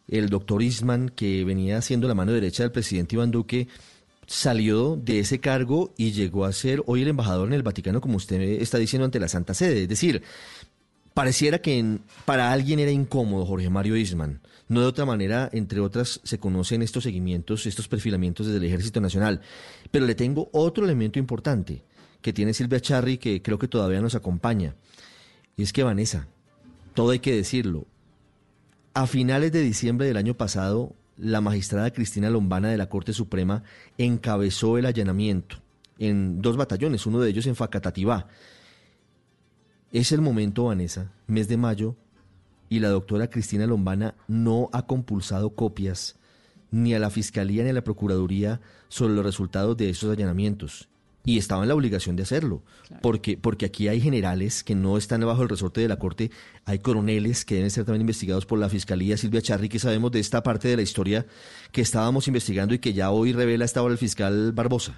el doctor Isman, que venía siendo la mano derecha del presidente Iván Duque, salió de ese cargo y llegó a ser hoy el embajador en el Vaticano, como usted está diciendo, ante la Santa Sede. Es decir, pareciera que para alguien era incómodo Jorge Mario Isman. No de otra manera, entre otras, se conocen estos seguimientos, estos perfilamientos desde el Ejército Nacional. Pero le tengo otro elemento importante que tiene Silvia Charri que creo que todavía nos acompaña. Y es que Vanessa, todo hay que decirlo, a finales de diciembre del año pasado, la magistrada Cristina Lombana de la Corte Suprema encabezó el allanamiento en dos batallones, uno de ellos en Facatativá. Es el momento, Vanessa, mes de mayo, y la doctora Cristina Lombana no ha compulsado copias ni a la Fiscalía ni a la Procuraduría sobre los resultados de esos allanamientos. Y estaba en la obligación de hacerlo, porque, porque aquí hay generales que no están bajo el resorte de la Corte, hay coroneles que deben ser también investigados por la Fiscalía. Silvia Charri, que sabemos de esta parte de la historia que estábamos investigando y que ya hoy revela esta hora el fiscal Barbosa.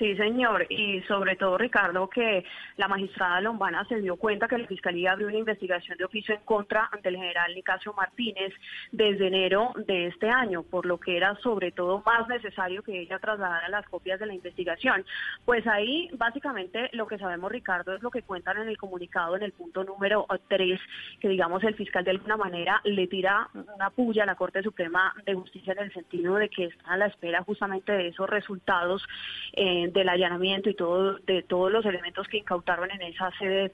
Sí, señor, y sobre todo, Ricardo, que la magistrada Lombana se dio cuenta que la Fiscalía abrió una investigación de oficio en contra ante el general Nicasio Martínez desde enero de este año, por lo que era sobre todo más necesario que ella trasladara las copias de la investigación. Pues ahí, básicamente, lo que sabemos, Ricardo, es lo que cuentan en el comunicado en el punto número 3, que digamos el fiscal de alguna manera le tira una puya a la Corte Suprema de Justicia en el sentido de que está a la espera justamente de esos resultados. Eh, del allanamiento y todo de todos los elementos que incautaron en esa sede de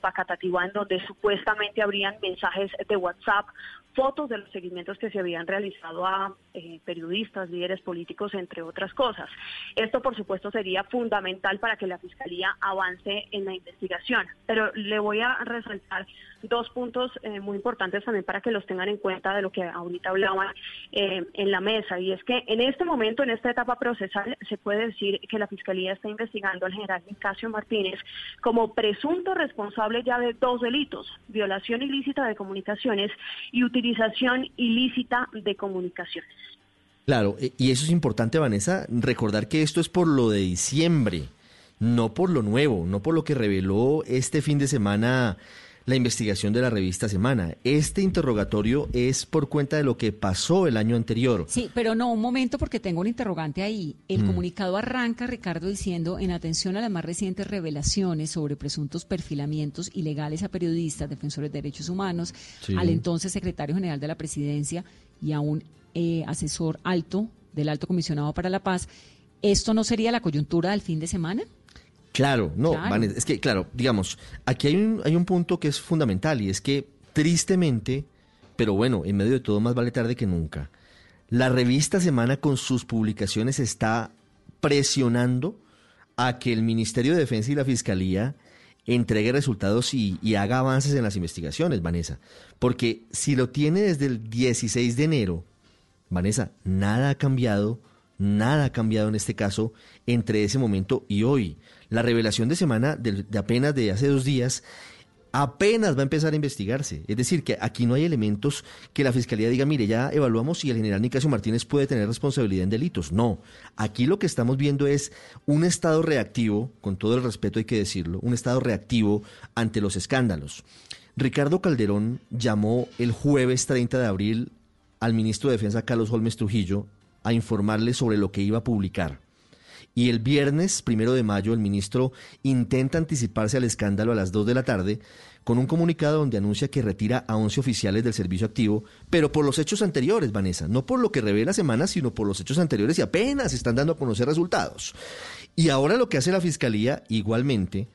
donde supuestamente habrían mensajes de WhatsApp, fotos de los seguimientos que se habían realizado a eh, periodistas, líderes políticos, entre otras cosas. Esto, por supuesto, sería fundamental para que la Fiscalía avance en la investigación. Pero le voy a resaltar dos puntos eh, muy importantes también para que los tengan en cuenta de lo que ahorita hablaban eh, en la mesa. Y es que en este momento, en esta etapa procesal, se puede decir que la Fiscalía está investigando al general Nicasio Martínez como presunto responsable ya de dos delitos, violación ilícita de comunicaciones y utilización ilícita de comunicaciones. Claro, e, y eso es importante, Vanessa, recordar que esto es por lo de diciembre, no por lo nuevo, no por lo que reveló este fin de semana la investigación de la revista Semana. Este interrogatorio es por cuenta de lo que pasó el año anterior. Sí, pero no, un momento porque tengo un interrogante ahí. El Mm. comunicado arranca, Ricardo, diciendo, en atención a las más recientes revelaciones sobre presuntos perfilamientos ilegales a periodistas, defensores de derechos humanos, Sí. al entonces secretario general de la presidencia y a un eh, asesor alto del alto comisionado para la paz, ¿esto no sería la coyuntura del fin de semana? Claro, no, Claro. Vanessa, es que, claro, digamos, aquí hay un, hay un punto que es fundamental y es que, tristemente, pero bueno, en medio de todo más vale tarde que nunca, la revista Semana con sus publicaciones está presionando a que el Ministerio de Defensa y la Fiscalía entregue resultados y, y haga avances en las investigaciones, Vanessa. Porque si lo tiene desde el 16 de enero, Vanessa, nada ha cambiado, nada ha cambiado en este caso entre ese momento y hoy. La revelación de semana de, apenas de hace dos días apenas va a empezar a investigarse. Es decir, que aquí no hay elementos que la Fiscalía diga, mire, ya evaluamos si el general Nicasio Martínez puede tener responsabilidad en delitos. No, aquí lo que estamos viendo es un estado reactivo, con todo el respeto hay que decirlo, un estado reactivo ante los escándalos. Ricardo Calderón llamó el jueves 30 de abril al ministro de Defensa Carlos Holmes Trujillo a informarle sobre lo que iba a publicar. Y el viernes, primero de mayo, el ministro intenta anticiparse al escándalo a las 2 de la tarde con un comunicado donde anuncia que retira a 11 oficiales del servicio activo, pero por los hechos anteriores, Vanessa, no por lo que revela Semana, sino por los hechos anteriores y apenas están dando a conocer resultados. Y ahora lo que hace la Fiscalía, igualmente,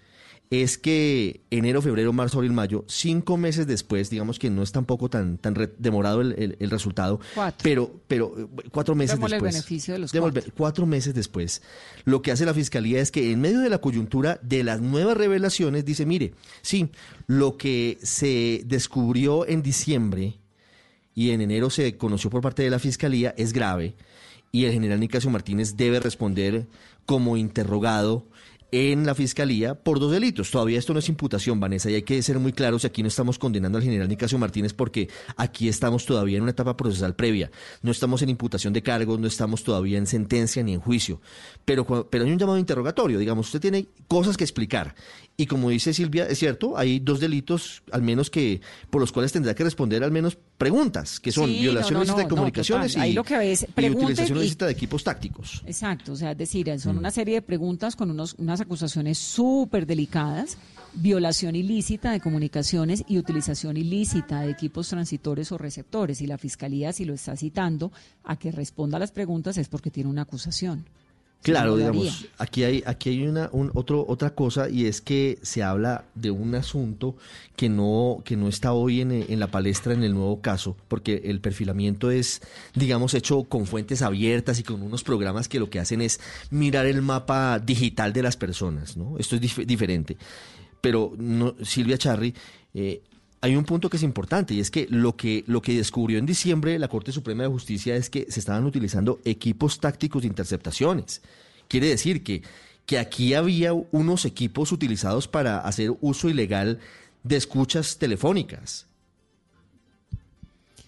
es que enero, febrero, marzo, abril, mayo, cinco meses después, digamos que no es tampoco tan, tan re- demorado el, el- el resultado, Cuatro. pero, pero eh, cuatro meses Démosle el después. beneficio de los cuatro. cuatro meses después, lo que hace la Fiscalía es que en medio de la coyuntura de las nuevas revelaciones dice, mire, sí, lo que se descubrió en diciembre y en enero se conoció por parte de la Fiscalía es grave y el general Nicasio Martínez debe responder como interrogado en la Fiscalía por dos delitos. Todavía esto no es imputación, Vanessa, y hay que ser muy claros, aquí no estamos condenando al general Nicasio Martínez porque aquí estamos todavía en una etapa procesal previa. No estamos en imputación de cargos, no estamos todavía en sentencia ni en juicio. Pero, pero hay un llamado interrogatorio, digamos, usted tiene cosas que explicar. Y como dice Silvia, es cierto, hay dos delitos, al menos que, por los cuales tendrá que responder al menos preguntas, que son Sí, no, no, no, de comunicaciones y, lo que es, y utilización ilícita de equipos tácticos. Exacto, o sea, es decir, son Mm. una serie de preguntas con unos, unas acusaciones súper delicadas, violación ilícita de comunicaciones y utilización ilícita de equipos transitores o receptores. Y la Fiscalía, si lo está citando a que responda a las preguntas, es porque tiene una acusación. Claro, digamos, aquí hay, aquí hay una, un, otro, otra cosa y es que se habla de un asunto que no, que no está hoy en, en la palestra en el nuevo caso, porque el perfilamiento es, digamos, hecho con fuentes abiertas y con unos programas que lo que hacen es mirar el mapa digital de las personas, ¿no? Esto es dif- diferente. Pero no, Silvia Charri, eh, hay un punto que es importante y es que lo que lo que descubrió en diciembre la Corte Suprema de Justicia es que se estaban utilizando equipos tácticos de interceptaciones. Quiere decir que que aquí había unos equipos utilizados para hacer uso ilegal de escuchas telefónicas.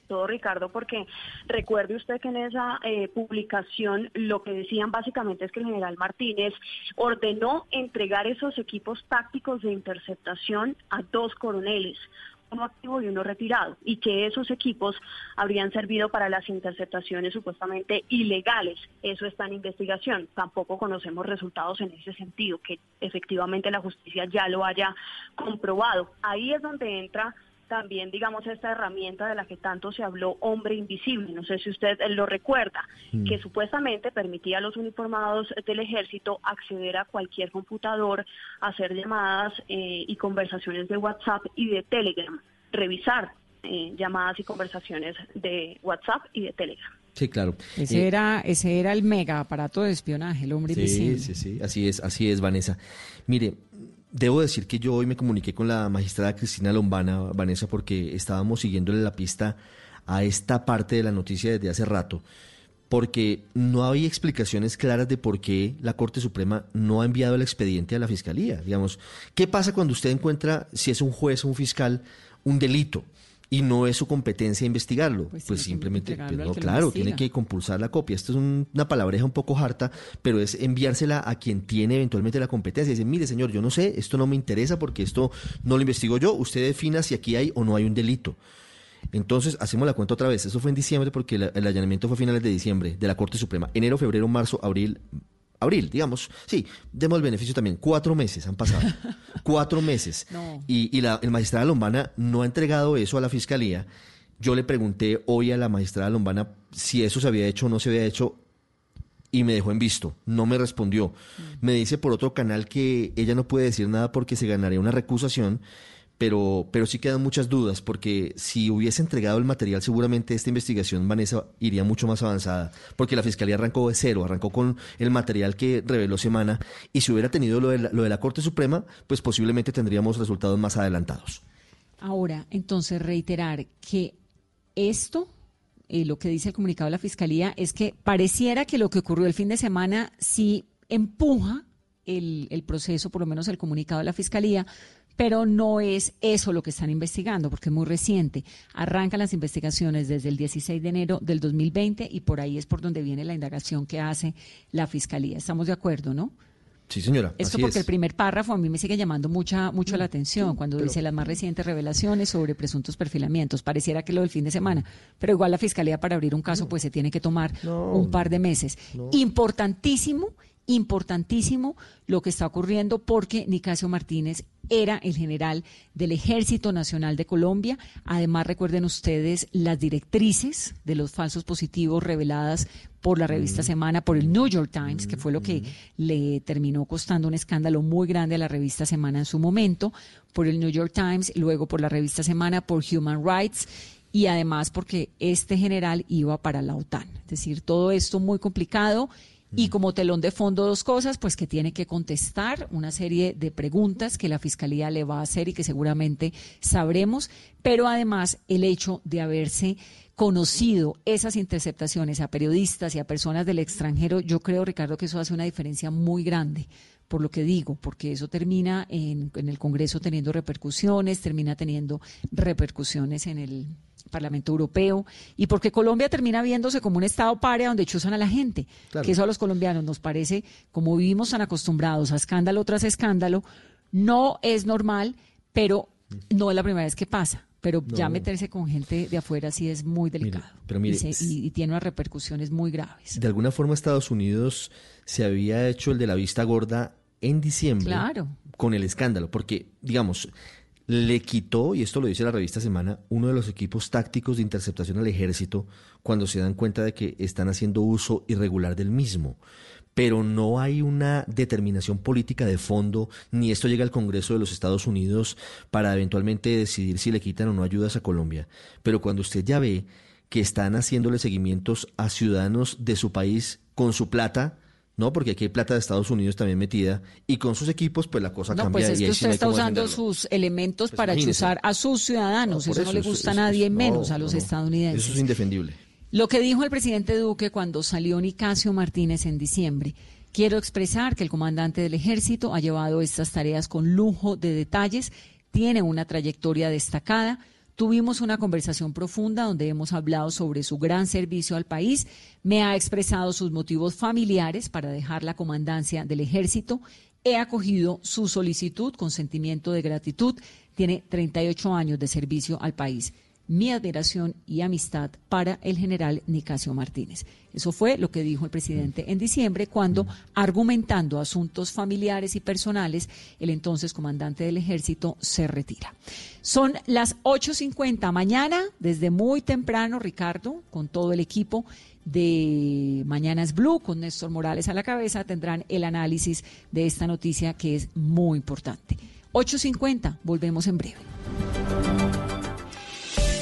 todo, Ricardo, porque recuerde usted que en esa eh, publicación lo que decían básicamente es que el general Martínez ordenó entregar esos equipos tácticos de interceptación a dos coroneles uno activo y uno retirado, y que esos equipos habrían servido para las interceptaciones supuestamente ilegales. Eso está en investigación. Tampoco conocemos resultados en ese sentido, que efectivamente la justicia ya lo haya comprobado. Ahí es donde entra también, digamos, esta herramienta de la que tanto se habló, hombre invisible, no sé si usted eh, lo recuerda, Mm. que supuestamente permitía a los uniformados del ejército acceder a cualquier computador, hacer llamadas eh, y conversaciones de WhatsApp y de Telegram, revisar eh, llamadas y conversaciones de WhatsApp y de Telegram. Sí, claro. Ese, Eh, era, ese era el mega aparato de espionaje, el hombre Sí, invisible. sí, sí, así es, así es, Vanessa. Mire, debo decir que yo hoy me comuniqué con la magistrada Cristina Lombana, Vanessa, porque estábamos siguiéndole la pista a esta parte de la noticia desde hace rato, porque no había explicaciones claras de por qué la Corte Suprema no ha enviado el expediente a la Fiscalía. Digamos, ¿qué pasa cuando usted encuentra, si es un juez o un fiscal, un delito? Y no es su competencia investigarlo. Pues Pues, simplemente, pues no, claro, tiene que compulsar la copia. Esto es un- una palabreja un poco harta, pero es enviársela a quien tiene eventualmente la competencia. Dice, mire señor, yo no sé, esto no me interesa porque esto no lo investigo yo. Usted defina si aquí hay o no hay un delito. Entonces, hacemos la cuenta otra vez. Eso fue en diciembre porque el allanamiento fue a finales de diciembre de la Corte Suprema. Enero, febrero, marzo, abril, abril, digamos. Sí, demos el beneficio también. Cuatro meses han pasado. [LAUGHS] Cuatro meses. No. Y, y la, el magistrado Lombana no ha entregado eso a la fiscalía. Yo le pregunté hoy a la magistrada Lombana si eso se había hecho o no se había hecho y me dejó en visto. No me respondió. Me dice por otro canal que ella no puede decir nada porque se ganaría una recusación, pero, pero sí quedan muchas dudas porque si hubiese entregado el material seguramente esta investigación, Vanessa, iría mucho más avanzada porque la fiscalía arrancó de cero, arrancó con el material que reveló Semana y si hubiera tenido lo de la, lo de la Corte Suprema, pues posiblemente tendríamos resultados más adelantados. Ahora, entonces, reiterar que esto, eh, lo que dice el comunicado de la Fiscalía, es que pareciera que lo que ocurrió el fin de semana sí empuja el, el proceso, por lo menos el comunicado de la Fiscalía, pero no es eso lo que están investigando, porque es muy reciente. Arrancan las investigaciones desde el 16 de enero del 2020 y por ahí es por donde viene la indagación que hace la Fiscalía. Estamos de acuerdo, ¿no? Sí, señora. Esto así porque es. el primer párrafo a mí me sigue llamando mucha, mucho la atención cuando pero- dice las más recientes revelaciones sobre presuntos perfilamientos. Pareciera que lo del fin de semana, pero igual la fiscalía para abrir un caso pues se tiene que tomar No. un par de meses. Importantísimo, importantísimo lo que está ocurriendo porque Nicasio Martínez era el general del Ejército Nacional de Colombia. Además, recuerden ustedes las directrices de los falsos positivos reveladas por la revista Semana, por el New York Times, que fue lo que le terminó costando un escándalo muy grande a la revista Semana en su momento, por el New York Times, luego por la revista Semana, por Human Rights y además porque este general iba para la OTAN. Es decir, todo esto muy complicado y como telón de fondo dos cosas, pues que tiene que contestar una serie de preguntas que la Fiscalía le va a hacer y que seguramente sabremos, pero además el hecho de haberse conocido esas interceptaciones a periodistas y a personas del extranjero, yo creo, Ricardo, que eso hace una diferencia muy grande por lo que digo, porque eso termina en, en el Congreso teniendo repercusiones, termina teniendo repercusiones en el Parlamento Europeo y porque Colombia termina viéndose como un estado paria donde chuzan a la gente, Claro. que eso a los colombianos nos parece, como vivimos tan acostumbrados a escándalo tras escándalo, no es normal, pero no es la primera vez que pasa. Pero ya meterse con gente de afuera sí es muy delicado pero mire, y, se- y- y tiene unas repercusiones muy graves. De alguna forma Estados Unidos se había hecho el de la vista gorda en diciembre Claro. con el escándalo, porque, digamos, le quitó, y esto lo dice la revista Semana, uno de los equipos tácticos de interceptación al ejército cuando se dan cuenta de que están haciendo uso irregular del mismo. Pero no hay una determinación política de fondo, ni esto llega al Congreso de los Estados Unidos para eventualmente decidir si le quitan o no ayudas a Colombia. Pero cuando usted ya ve que están haciéndole seguimientos a ciudadanos de su país con su plata, ¿no? Porque aquí hay plata de Estados Unidos también metida, y con sus equipos, pues la cosa No, cambia. pues es que usted está usando sus elementos Pues para imagínese. chuzar a sus ciudadanos. No, eso, no le gusta eso- a nadie, menos no, a los estadounidenses. Eso es indefendible. Lo que dijo el presidente Duque cuando salió Nicasio Martínez en diciembre. Quiero expresar que el comandante del ejército ha llevado estas tareas con lujo de detalles, tiene una trayectoria destacada. Tuvimos una conversación profunda donde hemos hablado sobre su gran servicio al país. Me ha expresado sus motivos familiares para dejar la comandancia del ejército. He acogido su solicitud con sentimiento de gratitud. Tiene 38 años de servicio al país mi admiración y amistad para el general Nicasio Martínez. Eso fue lo que dijo el presidente en diciembre cuando, argumentando asuntos familiares y personales, el entonces comandante del ejército se retira. Son las 8.50 mañana, desde muy temprano, Ricardo, con todo el equipo de Mañanas Blue, con Néstor Morales a la cabeza, tendrán el análisis de esta noticia que es muy importante. 8.50, volvemos en breve.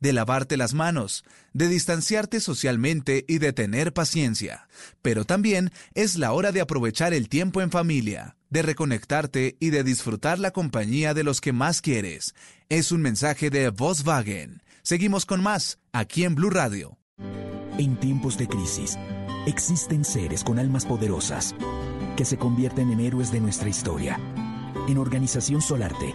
De lavarte las manos, de distanciarte socialmente y de tener paciencia. Pero también es la hora de aprovechar el tiempo en familia, de reconectarte y de disfrutar la compañía de los que más quieres. Es un mensaje de Volkswagen. Seguimos con más, aquí en Blue Radio. En tiempos de crisis, existen seres con almas poderosas que se convierten en héroes de nuestra historia. En Organización Solarte,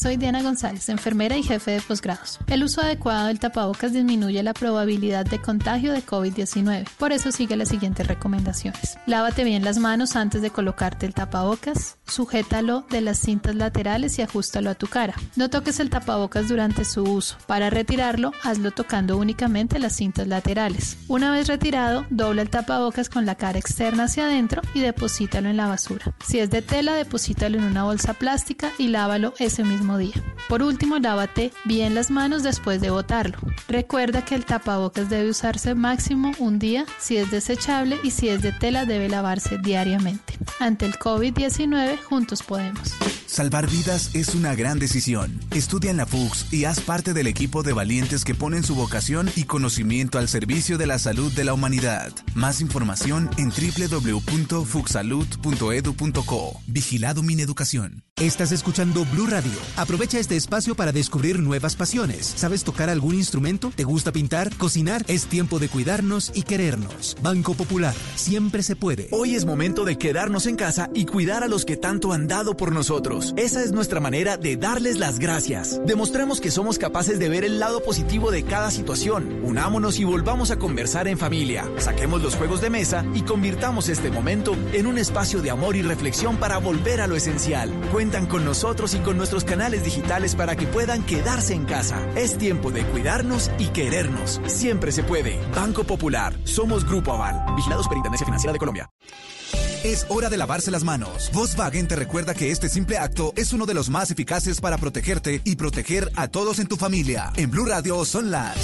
Soy Diana González, enfermera y jefe de posgrados. El uso adecuado del tapabocas disminuye la probabilidad de contagio de COVID-19. Por eso sigue las siguientes recomendaciones. Lávate bien las manos antes de colocarte el tapabocas. Sujétalo de las cintas laterales y ajustalo a tu cara. No toques el tapabocas durante su uso. Para retirarlo, hazlo tocando únicamente las cintas laterales. Una vez retirado, dobla el tapabocas con la cara externa hacia adentro y deposítalo en la basura. Si es de tela, deposítalo en una bolsa plástica y lávalo ese mismo día. Por último, lávate bien las manos después de botarlo. Recuerda que el tapabocas debe usarse máximo un día si es desechable y si es de tela debe lavarse diariamente. Ante el COVID-19, juntos podemos. Salvar vidas es una gran decisión. Estudia en la FUX y haz parte del equipo de valientes que ponen su vocación y conocimiento al servicio de la salud de la humanidad. Más información en www.fuxsalud.edu.co. Vigilado Mineducación. Estás escuchando Blue Radio. Aprovecha este espacio para descubrir nuevas pasiones. ¿Sabes tocar algún instrumento? ¿Te gusta pintar? ¿Cocinar? Es tiempo de cuidarnos y querernos. Banco Popular. Siempre se puede. Hoy es momento de quedarnos en casa y cuidar a los que tanto han dado por nosotros. Esa es nuestra manera de darles las gracias. Demostremos que somos capaces de ver el lado positivo de cada situación. Unámonos y volvamos a conversar en familia. Saquemos los juegos de mesa y convirtamos este momento en un espacio de amor y reflexión para volver a lo esencial cuentan con nosotros y con nuestros canales digitales para que puedan quedarse en casa. Es tiempo de cuidarnos y querernos. Siempre se puede. Banco Popular. Somos Grupo Aval. Vigilados Superintendencia Financiera de Colombia. Es hora de lavarse las manos. Volkswagen te recuerda que este simple acto es uno de los más eficaces para protegerte y proteger a todos en tu familia. En Blue Radio son las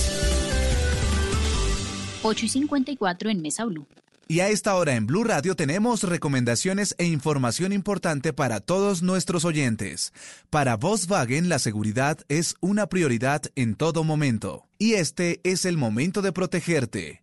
8 y 54 en Mesa Blue. Y a esta hora en Blue Radio tenemos recomendaciones e información importante para todos nuestros oyentes. Para Volkswagen la seguridad es una prioridad en todo momento. Y este es el momento de protegerte,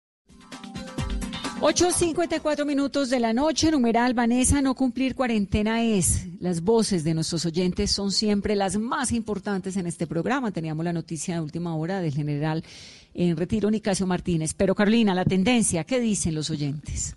8.54 minutos de la noche, numeral Vanessa, no cumplir cuarentena es. Las voces de nuestros oyentes son siempre las más importantes en este programa. Teníamos la noticia de última hora del general en retiro Nicasio Martínez. Pero Carolina, la tendencia, ¿qué dicen los oyentes?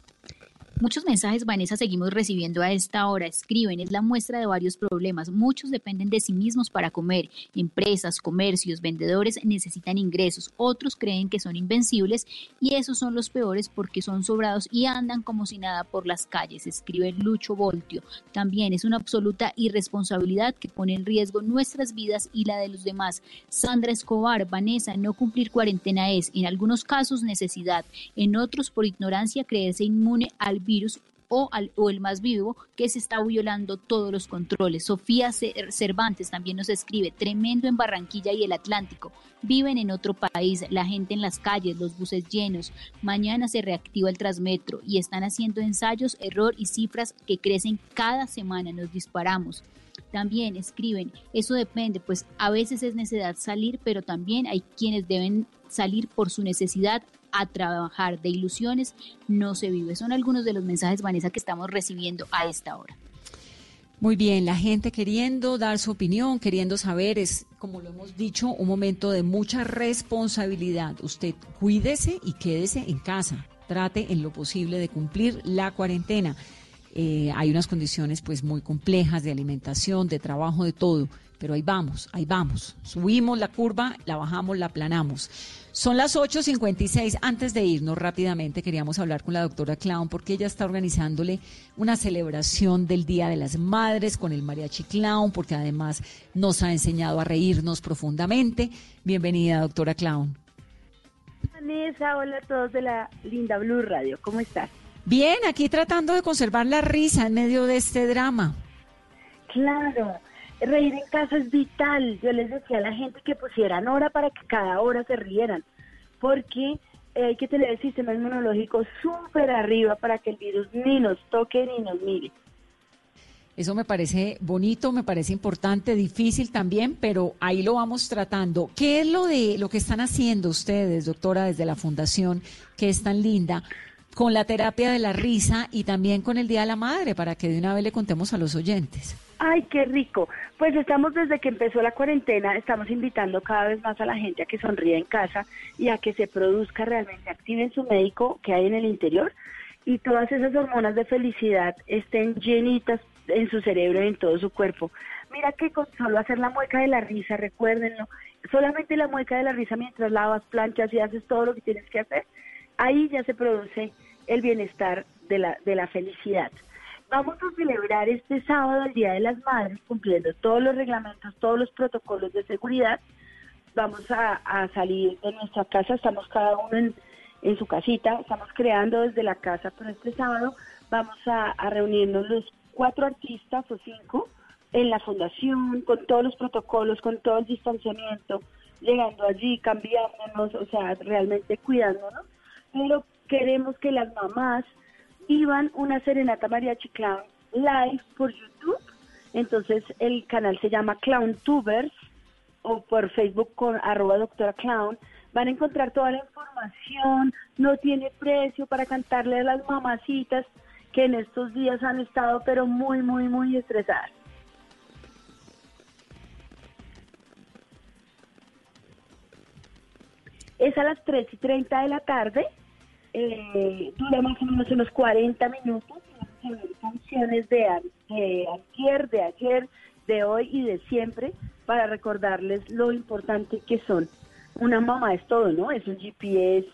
Muchos mensajes, Vanessa, seguimos recibiendo a esta hora. Escriben, es la muestra de varios problemas. Muchos dependen de sí mismos para comer. Empresas, comercios, vendedores necesitan ingresos. Otros creen que son invencibles y esos son los peores porque son sobrados y andan como si nada por las calles. Escribe Lucho Voltio. También es una absoluta irresponsabilidad que pone en riesgo nuestras vidas y la de los demás. Sandra Escobar, Vanessa, no cumplir cuarentena es, en algunos casos, necesidad. En otros, por ignorancia, creerse inmune al virus o, al, o, el más vivo que se está violando todos los controles. Sofía Cervantes también nos escribe, tremendo en Barranquilla y el Atlántico. Viven en otro país, la gente en las calles, los buses llenos. Mañana se reactiva el Transmetro y están haciendo ensayos, error y cifras que crecen cada semana. Nos disparamos. También escriben, eso depende, pues a veces es necesidad salir, pero también hay quienes deben salir por su necesidad a trabajar. De ilusiones no se vive. Son algunos de los mensajes, Vanessa, que estamos recibiendo a esta hora. Muy bien, la gente queriendo dar su opinión, queriendo saber, es, como lo hemos dicho, un momento de mucha responsabilidad. Usted cuídese y quédese en casa. Trate en lo posible de cumplir la cuarentena. Eh, hay unas condiciones pues muy complejas de alimentación, de trabajo, de todo, pero ahí vamos, ahí vamos. Subimos la curva, la bajamos, la aplanamos. Son las 8.56. Antes de irnos rápidamente, queríamos hablar con la doctora Clown porque ella está organizándole una celebración del Día de las Madres con el Mariachi Clown, porque además nos ha enseñado a reírnos profundamente. Bienvenida, doctora Clown. Vanessa, hola a todos de la linda Blue Radio. ¿Cómo estás? Bien, aquí tratando de conservar la risa en medio de este drama. Claro, reír en casa es vital. Yo les decía a la gente que pusieran hora para que cada hora se rieran, porque hay que tener el sistema inmunológico súper arriba para que el virus ni nos toque ni nos mire. Eso me parece bonito, me parece importante, difícil también, pero ahí lo vamos tratando. ¿Qué es lo de lo que están haciendo ustedes, doctora, desde la fundación, que es tan linda, con la terapia de la risa y también con el Día de la Madre, para que de una vez le contemos a los oyentes. Ay, qué rico. Pues estamos desde que empezó la cuarentena, estamos invitando cada vez más a la gente a que sonríe en casa y a que se produzca realmente, activen su médico que hay en el interior y todas esas hormonas de felicidad estén llenitas en su cerebro y en todo su cuerpo. Mira que con solo hacer la mueca de la risa, recuérdenlo, solamente la mueca de la risa mientras lavas, planchas y haces todo lo que tienes que hacer, ahí ya se produce el bienestar de la, de la felicidad. Vamos a celebrar este sábado el Día de las Madres cumpliendo todos los reglamentos, todos los protocolos de seguridad. Vamos a, salir de nuestra casa, estamos cada uno en, en, su casita, estamos creando desde la casa, pero este sábado vamos a, a reunirnos los cuatro artistas o cinco en la fundación, con todos los protocolos, con todo el distanciamiento, llegando allí, cambiándonos, o sea, realmente cuidándonos pero queremos que las mamás vivan una serenata mariachi clown live por YouTube. Entonces el canal se llama Clown Tubers o por Facebook con arroba doctora clown. Van a encontrar toda la información, no tiene precio para cantarle a las mamacitas que en estos días han estado pero muy, muy, muy estresadas. Es a las 3 y 30 de la tarde eh, dura más o menos unos 40 minutos. Canciones de, ayer, de ayer, de hoy y de siempre para recordarles lo importante que son. Una mamá es todo, ¿no? Es un GPS,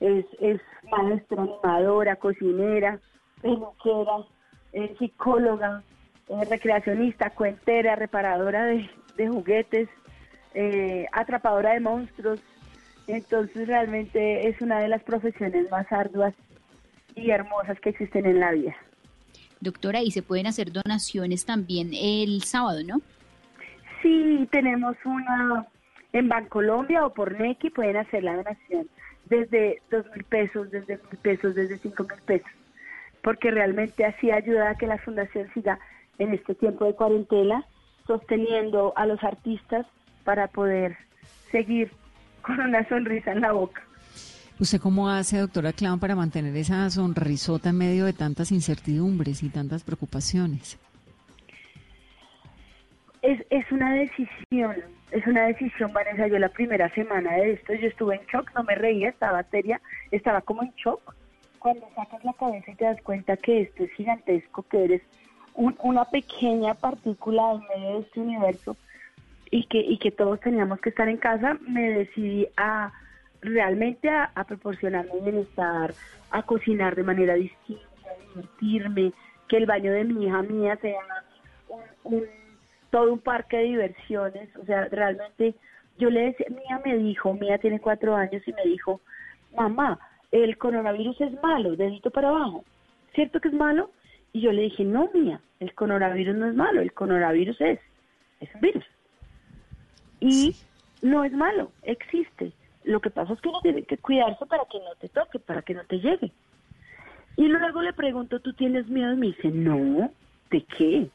es, es maestra, animadora, cocinera, peluquera, psicóloga, recreacionista, cuentera, reparadora de, juguetes, eh, atrapadora de monstruos, entonces realmente es una de las profesiones más arduas y hermosas que existen en la vida. Doctora, y se pueden hacer donaciones también el sábado, ¿no? Sí, tenemos una en Bancolombia o por Nequi pueden hacer la donación desde dos mil pesos, desde mil pesos, desde cinco mil pesos, porque realmente así ayuda a que la fundación siga en este tiempo de cuarentena sosteniendo a los artistas para poder seguir con una sonrisa en la boca. ¿Usted cómo hace, doctora Clown, para mantener esa sonrisota en medio de tantas incertidumbres y tantas preocupaciones? Es, es una decisión, es una decisión, Vanessa. Yo la primera semana de esto, yo estuve en shock, no me reía, estaba seria, estaba como en shock. Cuando sacas la cabeza y te das cuenta que esto es gigantesco, que eres una pequeña partícula en medio de este universo, y que, y que todos teníamos que estar en casa, me decidí a realmente a, proporcionarme bienestar, a cocinar de manera distinta, a divertirme, que el baño de mi hija mía sea un, todo un parque de diversiones, o sea, realmente yo le decía, Mía me dijo, Mía tiene cuatro años y me dijo, mamá, el coronavirus es malo, dedito para abajo, ¿cierto que es malo? Y yo le dije, no, Mía, el coronavirus no es malo, el coronavirus es, es un virus y no es malo, existe. Lo que pasa es que uno tiene que cuidarse para que no te toque, para que no te llegue. Y luego le pregunto, ¿tú tienes miedo? Y me dice, no, ¿de qué?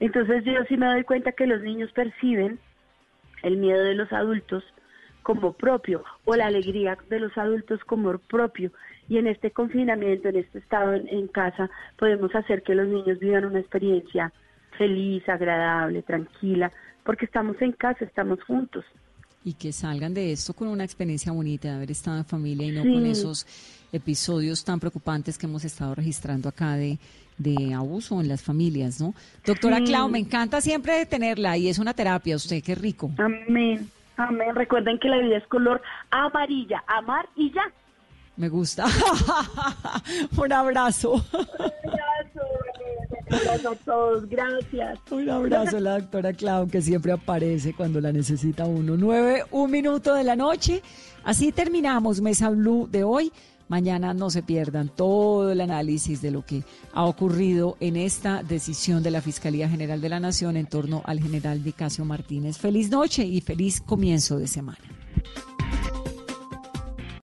Entonces yo sí me doy cuenta que los niños perciben el miedo de los adultos como propio o la alegría de los adultos como propio. Y en este confinamiento, en este estado en, casa, podemos hacer que los niños vivan una experiencia feliz, agradable, tranquila, porque estamos en casa, estamos juntos. y que salgan de esto con una experiencia bonita de haber estado en familia y no con esos episodios tan preocupantes que hemos estado registrando acá de, de abuso en las familias, ¿no? Doctora Clau, me encanta siempre tenerla y es una terapia, usted, qué rico. Amén, amén. Recuerden que la vida es color amarilla, amar y ya. Me gusta. [LAUGHS] Un abrazo. Abrazo, a todos, gracias. Un abrazo a la doctora Clau, que siempre aparece cuando la necesita uno. Nueve, un minuto de la noche. Así terminamos Mesa Blue de hoy. Mañana no se pierdan todo el análisis de lo que ha ocurrido en esta decisión de la Fiscalía General de la Nación en torno al general Dicasio Martínez. Feliz noche y feliz comienzo de semana.